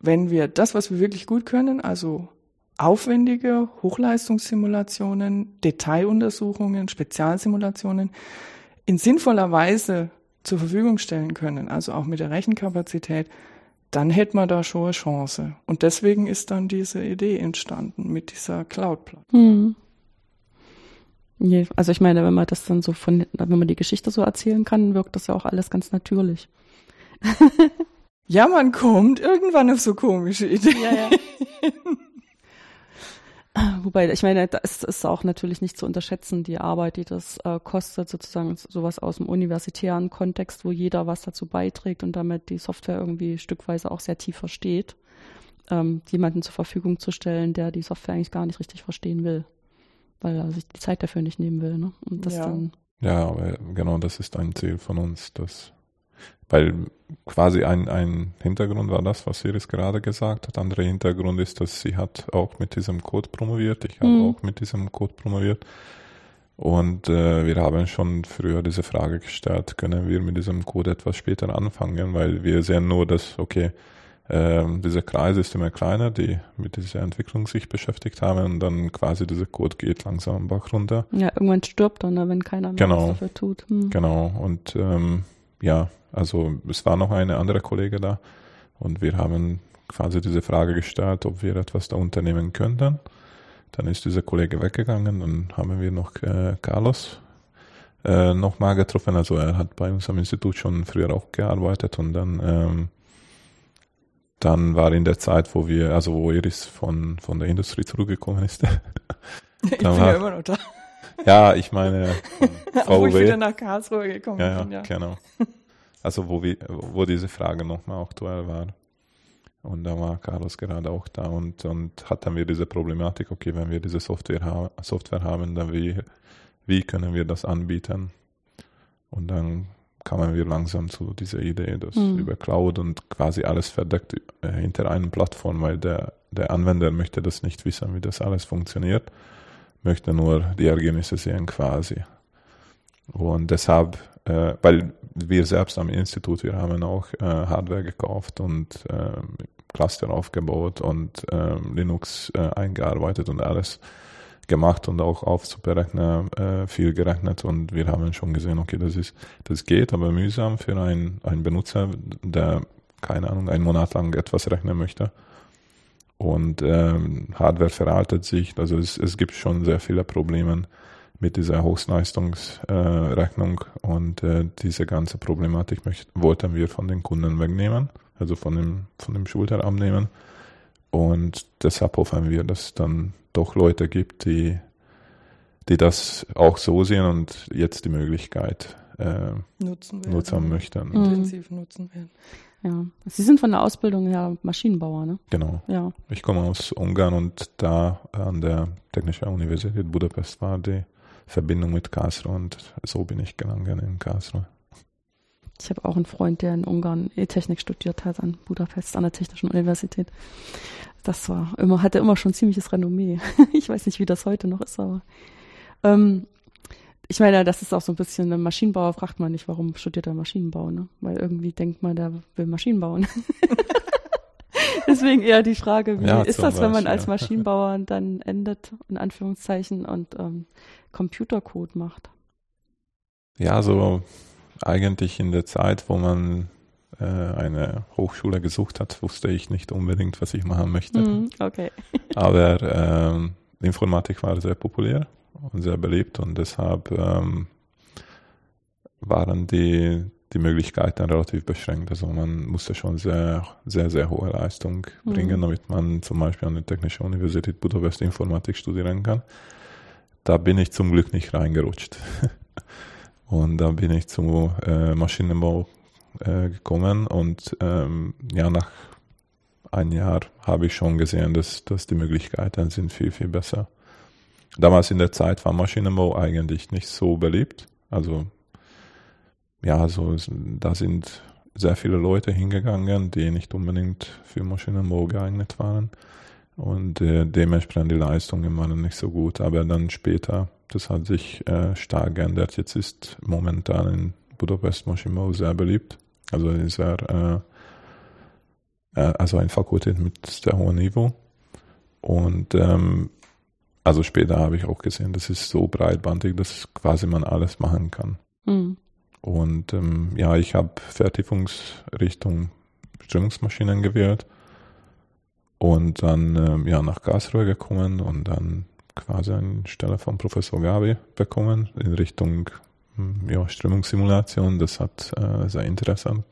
wenn wir das, was wir wirklich gut können, also aufwendige Hochleistungssimulationen, Detailuntersuchungen, Spezialsimulationen in sinnvoller Weise zur Verfügung stellen können, also auch mit der Rechenkapazität, dann hätte man da schon eine Chance. Und deswegen ist dann diese Idee entstanden mit dieser Cloud-Plattform. Hm. Also ich meine, wenn man das dann so von, wenn man die Geschichte so erzählen kann, wirkt das ja auch alles ganz natürlich. ja, man kommt irgendwann auf so komische Ideen. Ja, ja. Wobei, ich meine, das ist auch natürlich nicht zu unterschätzen, die Arbeit, die das äh, kostet, sozusagen sowas aus dem universitären Kontext, wo jeder was dazu beiträgt und damit die Software irgendwie stückweise auch sehr tief versteht, ähm, jemanden zur Verfügung zu stellen, der die Software eigentlich gar nicht richtig verstehen will, weil er sich die Zeit dafür nicht nehmen will. Ne? Und das ja. dann ja, aber genau das ist ein Ziel von uns, dass weil quasi ein, ein Hintergrund war das, was Iris gerade gesagt hat. Anderer Hintergrund ist, dass sie hat auch mit diesem Code promoviert. Ich habe mhm. auch mit diesem Code promoviert. Und äh, wir haben schon früher diese Frage gestellt, können wir mit diesem Code etwas später anfangen, weil wir sehen nur, dass, okay, äh, dieser Kreis ist immer kleiner, die mit dieser Entwicklung sich beschäftigt haben und dann quasi dieser Code geht langsam am Bach runter. Ja, irgendwann stirbt er, ne, wenn keiner mehr genau. was dafür tut. Hm. Genau, und ähm, ja, also es war noch eine andere Kollege da und wir haben quasi diese Frage gestellt, ob wir etwas da unternehmen könnten. Dann ist dieser Kollege weggegangen, dann haben wir noch äh, Carlos äh, nochmal getroffen. Also er hat bei uns am Institut schon früher auch gearbeitet und dann ähm, dann war in der Zeit, wo wir, also wo Iris von, von der Industrie zurückgekommen ist. ich bin war, ja immer noch da. Ja, ich meine, VW. Wo ich wieder nach Karlsruhe gekommen ja, bin, ja. genau. Also wo, wir, wo diese Frage nochmal aktuell war. Und da war Carlos gerade auch da und, und hatten wir diese Problematik, okay, wenn wir diese Software, ha Software haben, dann wie, wie können wir das anbieten? Und dann kamen wir langsam zu dieser Idee, dass mhm. über Cloud und quasi alles verdeckt äh, hinter einer Plattform, weil der, der Anwender möchte das nicht wissen, wie das alles funktioniert, möchte nur die Ergebnisse sehen quasi. Und deshalb, äh, weil wir selbst am Institut, wir haben auch äh, Hardware gekauft und äh, Cluster aufgebaut und äh, Linux äh, eingearbeitet und alles gemacht und auch auf Superrechner äh, viel gerechnet und wir haben schon gesehen, okay, das ist, das geht, aber mühsam für einen, einen Benutzer, der, keine Ahnung, einen Monat lang etwas rechnen möchte. Und ähm, Hardware veraltet sich, also es, es gibt schon sehr viele Probleme mit dieser Hochleistungsrechnung äh, und äh, diese ganze Problematik möcht, wollten wir von den Kunden wegnehmen, also von dem, von dem Schulter abnehmen. Und deshalb hoffen wir, dass es dann doch Leute gibt, die, die das auch so sehen und jetzt die Möglichkeit äh, nutzen, werden. nutzen möchten. Mhm. Intensiv nutzen werden. Ja. Sie sind von der Ausbildung her Maschinenbauer, ne? Genau. Ja. Ich komme aus Ungarn und da an der Technischen Universität Budapest war die Verbindung mit Karlsruhe und so bin ich gelangen in Karlsruhe. Ich habe auch einen Freund, der in Ungarn E-Technik studiert hat an Budapest an der Technischen Universität. Das war immer, hatte immer schon ziemliches Renommee. ich weiß nicht, wie das heute noch ist, aber ähm, ich meine, das ist auch so ein bisschen, ein Maschinenbauer fragt man nicht, warum studiert er Maschinenbau, ne? Weil irgendwie denkt man, der will Maschinen bauen. Deswegen eher die Frage, wie ja, ist das, wenn man als Maschinenbauer dann endet, in Anführungszeichen, und ähm, Computercode macht? Ja, so eigentlich in der Zeit, wo man äh, eine Hochschule gesucht hat, wusste ich nicht unbedingt, was ich machen möchte. Mm, okay. Aber ähm, Informatik war sehr populär und sehr beliebt und deshalb ähm, waren die die Möglichkeiten relativ beschränkt. Also man musste schon sehr, sehr, sehr hohe Leistung bringen, mhm. damit man zum Beispiel an der Technischen Universität Budapest Informatik studieren kann. Da bin ich zum Glück nicht reingerutscht. und da bin ich zum äh, Maschinenbau äh, gekommen und ähm, ja, nach einem Jahr habe ich schon gesehen, dass, dass die Möglichkeiten sind viel, viel besser. Damals in der Zeit war Maschinenbau eigentlich nicht so beliebt. Also ja, so da sind sehr viele Leute hingegangen, die nicht unbedingt für Maschinenbau geeignet waren. Und äh, dementsprechend die Leistungen waren nicht so gut. Aber dann später, das hat sich äh, stark geändert. Jetzt ist momentan in Budapest Maschinenbau sehr beliebt. Also ist er, äh, äh, also eine Fakultät mit sehr hohem Niveau. Und ähm, also später habe ich auch gesehen, das ist so breitbandig, dass quasi man alles machen kann. Mhm. Und ähm, ja, ich habe Fertigungsrichtung Strömungsmaschinen gewählt und dann ähm, ja nach Gasruhe gekommen und dann quasi eine Stelle von Professor Gabi bekommen in Richtung hm, ja, Strömungssimulation. Das hat äh, sehr interessant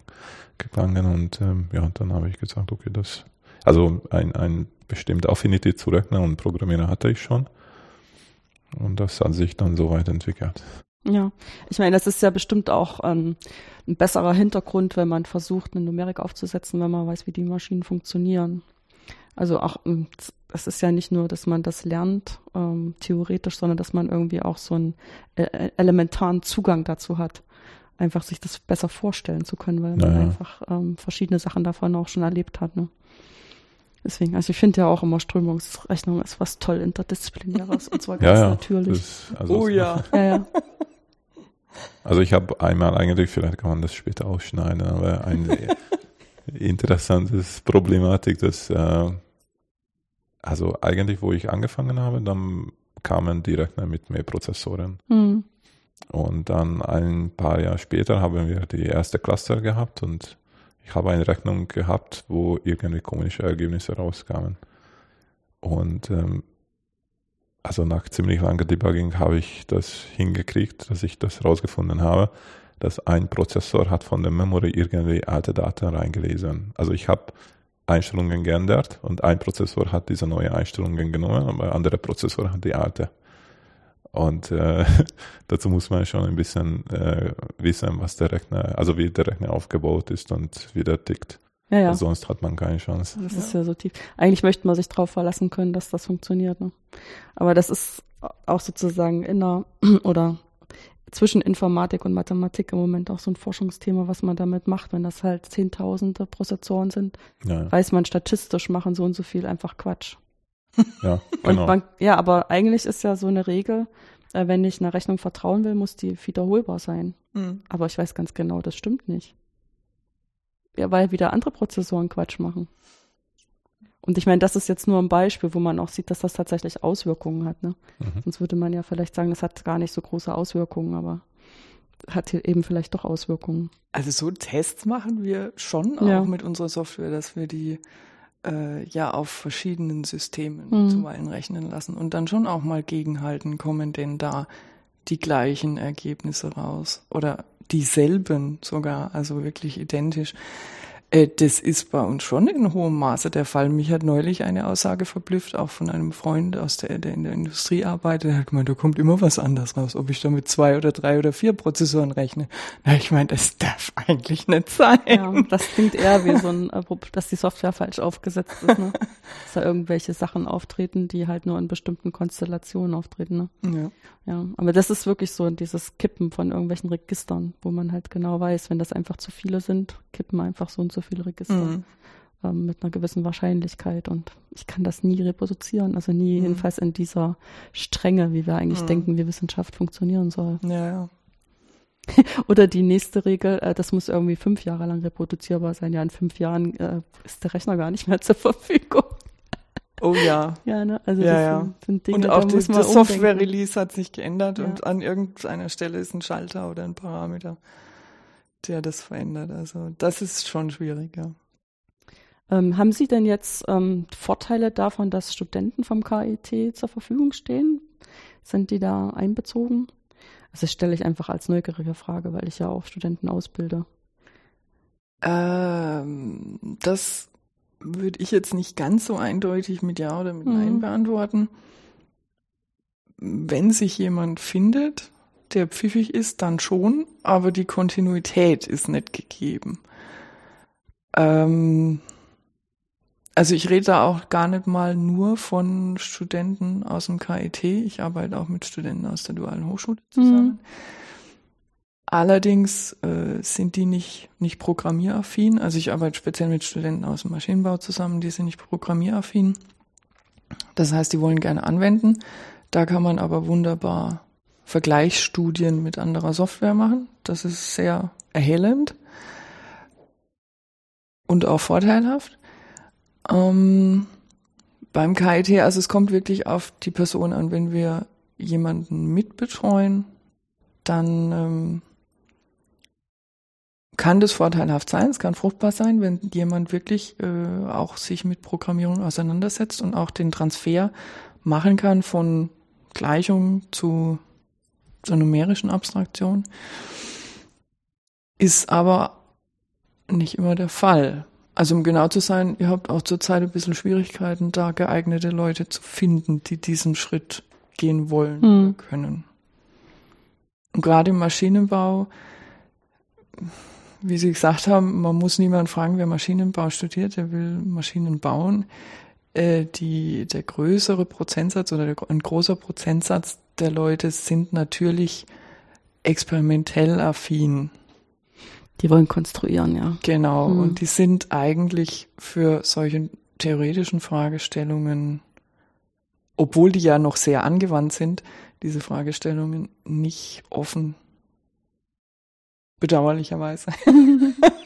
gegangen und ähm, ja, dann habe ich gesagt, okay, das also ein, ein bestimmte Affinität zu Rechner und Programmieren hatte ich schon. Und das hat sich dann so weit entwickelt. Ja, ich meine, das ist ja bestimmt auch ähm, ein besserer Hintergrund, wenn man versucht, eine Numerik aufzusetzen, wenn man weiß, wie die Maschinen funktionieren. Also auch, ähm, es ist ja nicht nur, dass man das lernt, ähm, theoretisch, sondern dass man irgendwie auch so einen äh, elementaren Zugang dazu hat. Einfach sich das besser vorstellen zu können, weil man einfach ähm, verschiedene Sachen davon auch schon erlebt hat. Ne? Deswegen, also ich finde ja auch immer Strömungsrechnung ist was toll Interdisziplinäres und zwar ganz ja, ja. natürlich. Das, also oh ja. ja, ja. Also ich habe einmal eigentlich, vielleicht kann man das später ausschneiden, aber eine interessante Problematik, dass äh, also eigentlich, wo ich angefangen habe, dann kamen die Rechner mit mehr Prozessoren. Mhm. Und dann ein paar Jahre später haben wir die erste Cluster gehabt und ich habe eine Rechnung gehabt, wo irgendwie komische Ergebnisse rauskamen. Und ähm, also nach ziemlich langer Debugging habe ich das hingekriegt, dass ich das rausgefunden habe, dass ein Prozessor hat von der Memory irgendwie alte Daten reingelesen. Also ich habe Einstellungen geändert und ein Prozessor hat diese neue Einstellungen genommen, aber ein anderer Prozessor hat die alte. Und äh, dazu muss man schon ein bisschen äh, wissen, was der Rechner, also wie der Rechner aufgebaut ist und wie der tickt. Ja, ja. Sonst hat man keine Chance. Das ja. ist ja so tief. Eigentlich möchte man sich darauf verlassen können, dass das funktioniert. Ne? Aber das ist auch sozusagen in der oder zwischen Informatik und Mathematik im Moment auch so ein Forschungsthema, was man damit macht, wenn das halt Zehntausende Prozessoren sind, ja. weiß man statistisch machen so und so viel einfach Quatsch. Ja, genau. Man, ja, aber eigentlich ist ja so eine Regel, äh, wenn ich einer Rechnung vertrauen will, muss die wiederholbar sein. Mhm. Aber ich weiß ganz genau, das stimmt nicht. Ja, weil wieder andere Prozessoren Quatsch machen. Und ich meine, das ist jetzt nur ein Beispiel, wo man auch sieht, dass das tatsächlich Auswirkungen hat. Ne? Mhm. Sonst würde man ja vielleicht sagen, das hat gar nicht so große Auswirkungen, aber hat hier eben vielleicht doch Auswirkungen. Also so Tests machen wir schon auch ja. mit unserer Software, dass wir die äh, ja auf verschiedenen Systemen mhm. zuweilen rechnen lassen und dann schon auch mal gegenhalten, kommen denn da die gleichen Ergebnisse raus oder dieselben sogar, also wirklich identisch. Äh, das ist bei uns schon in hohem Maße der Fall. Mich hat neulich eine Aussage verblüfft, auch von einem Freund, aus der, der in der Industrie arbeitet. Der hat gemeint, da kommt immer was anderes raus, ob ich da mit zwei oder drei oder vier Prozessoren rechne. Na, ich meine, das darf eigentlich nicht sein. Ja, das klingt eher wie so ein, äh, dass die Software falsch aufgesetzt ist, ne? dass da irgendwelche Sachen auftreten, die halt nur in bestimmten Konstellationen auftreten. Ne? Ja. Ja, aber das ist wirklich so dieses Kippen von irgendwelchen Registern, wo man halt genau weiß, wenn das einfach zu viele sind, kippen einfach so und so viele Register mhm. ähm, mit einer gewissen Wahrscheinlichkeit und ich kann das nie reproduzieren, also nie mhm. jedenfalls in dieser Strenge, wie wir eigentlich mhm. denken, wie Wissenschaft funktionieren soll. Ja, ja. Oder die nächste Regel, äh, das muss irgendwie fünf Jahre lang reproduzierbar sein. Ja, in fünf Jahren äh, ist der Rechner gar nicht mehr zur Verfügung. Oh ja. Ja, ne? Also ja, das ja. Sind, sind Dinge, und auch da das Software-Release hat sich geändert ja. und an irgendeiner Stelle ist ein Schalter oder ein Parameter, der das verändert. Also das ist schon schwierig, ja. Ähm, haben Sie denn jetzt ähm, Vorteile davon, dass Studenten vom KIT zur Verfügung stehen? Sind die da einbezogen? Also das stelle ich einfach als neugierige Frage, weil ich ja auch Studenten ausbilde. Ähm, das würde ich jetzt nicht ganz so eindeutig mit Ja oder mit Nein mhm. beantworten. Wenn sich jemand findet, der pfiffig ist, dann schon, aber die Kontinuität ist nicht gegeben. Ähm, also ich rede da auch gar nicht mal nur von Studenten aus dem KIT. Ich arbeite auch mit Studenten aus der Dualen Hochschule zusammen. Mhm. Allerdings äh, sind die nicht, nicht programmieraffin. Also ich arbeite speziell mit Studenten aus dem Maschinenbau zusammen, die sind nicht programmieraffin. Das heißt, die wollen gerne anwenden. Da kann man aber wunderbar Vergleichsstudien mit anderer Software machen. Das ist sehr erhellend und auch vorteilhaft. Ähm, beim KIT, also es kommt wirklich auf die Person an, wenn wir jemanden mitbetreuen, dann ähm, kann das vorteilhaft sein, es kann fruchtbar sein, wenn jemand wirklich äh, auch sich mit Programmierung auseinandersetzt und auch den Transfer machen kann von Gleichung zu zur numerischen Abstraktion. Ist aber nicht immer der Fall. Also um genau zu sein, ihr habt auch zurzeit ein bisschen Schwierigkeiten, da geeignete Leute zu finden, die diesen Schritt gehen wollen mhm. können. Und gerade im Maschinenbau, wie Sie gesagt haben, man muss niemanden fragen, wer Maschinenbau studiert, der will Maschinen bauen. Äh, die, der größere Prozentsatz oder der, ein großer Prozentsatz der Leute sind natürlich experimentell affin. Die wollen konstruieren, ja. Genau. Mhm. Und die sind eigentlich für solche theoretischen Fragestellungen, obwohl die ja noch sehr angewandt sind, diese Fragestellungen nicht offen. Bedauerlicherweise.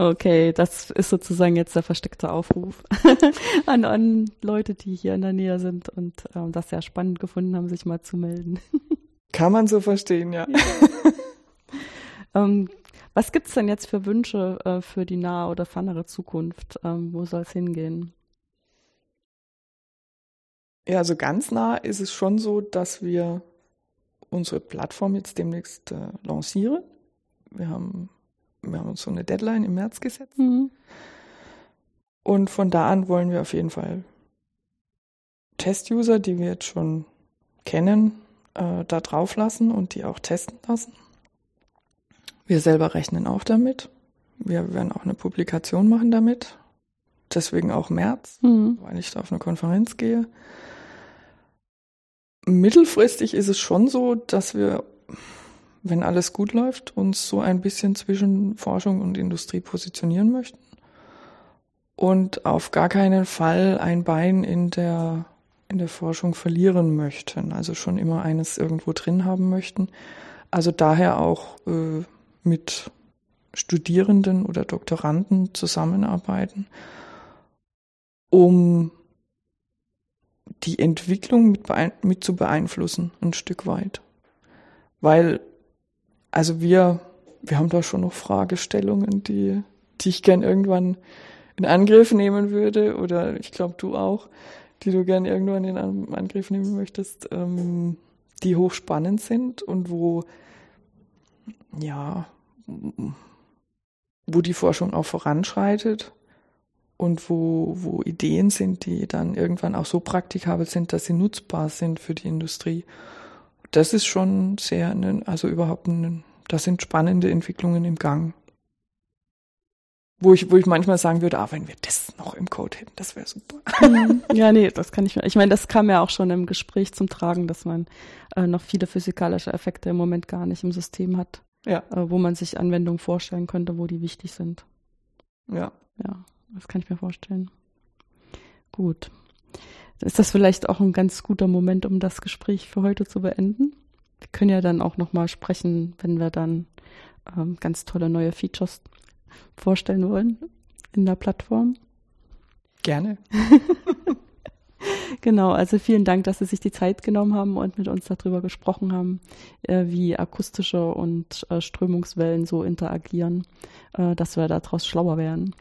Okay, das ist sozusagen jetzt der versteckte Aufruf an, an Leute, die hier in der Nähe sind und ähm, das sehr spannend gefunden haben, sich mal zu melden. Kann man so verstehen, ja. ja. ähm, was gibt's denn jetzt für Wünsche äh, für die nahe oder fernere Zukunft? Ähm, wo soll es hingehen? Ja, also ganz nah ist es schon so, dass wir unsere Plattform jetzt demnächst äh, lancieren. Wir haben, wir haben uns so eine Deadline im März gesetzt. Mhm. Und von da an wollen wir auf jeden Fall Test-User, die wir jetzt schon kennen, äh, da drauf lassen und die auch testen lassen. Wir selber rechnen auch damit. Wir werden auch eine Publikation machen damit. Deswegen auch März, mhm. weil ich da auf eine Konferenz gehe. Mittelfristig ist es schon so, dass wir, wenn alles gut läuft, uns so ein bisschen zwischen Forschung und Industrie positionieren möchten und auf gar keinen Fall ein Bein in der in der Forschung verlieren möchten, also schon immer eines irgendwo drin haben möchten. Also daher auch äh, mit Studierenden oder Doktoranden zusammenarbeiten, um die Entwicklung mit, mit zu beeinflussen, ein Stück weit. Weil, also wir, wir haben da schon noch Fragestellungen, die, die ich gern irgendwann in Angriff nehmen würde, oder ich glaube du auch, die du gern irgendwann in Angriff nehmen möchtest, ähm, die hochspannend sind und wo, ja, wo die Forschung auch voranschreitet und wo, wo Ideen sind, die dann irgendwann auch so praktikabel sind, dass sie nutzbar sind für die Industrie. Das ist schon sehr, also überhaupt, ein, das sind spannende Entwicklungen im Gang. Wo ich, wo ich manchmal sagen würde, ah, wenn wir das noch im Code hätten, das wäre super. Mhm. ja, nee, das kann ich mir. Ich meine, das kam ja auch schon im Gespräch zum Tragen, dass man äh, noch viele physikalische Effekte im Moment gar nicht im System hat. Ja. Äh, wo man sich Anwendungen vorstellen könnte, wo die wichtig sind. Ja. Ja. Das kann ich mir vorstellen. Gut. Ist das vielleicht auch ein ganz guter Moment, um das Gespräch für heute zu beenden? Wir können ja dann auch nochmal sprechen, wenn wir dann ähm, ganz tolle neue Features vorstellen wollen in der Plattform. Gerne. genau, also vielen Dank, dass Sie sich die Zeit genommen haben und mit uns darüber gesprochen haben, äh, wie akustische und äh, Strömungswellen so interagieren, äh, dass wir daraus schlauer werden.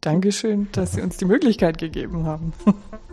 Dankeschön, dass Sie uns die Möglichkeit gegeben haben.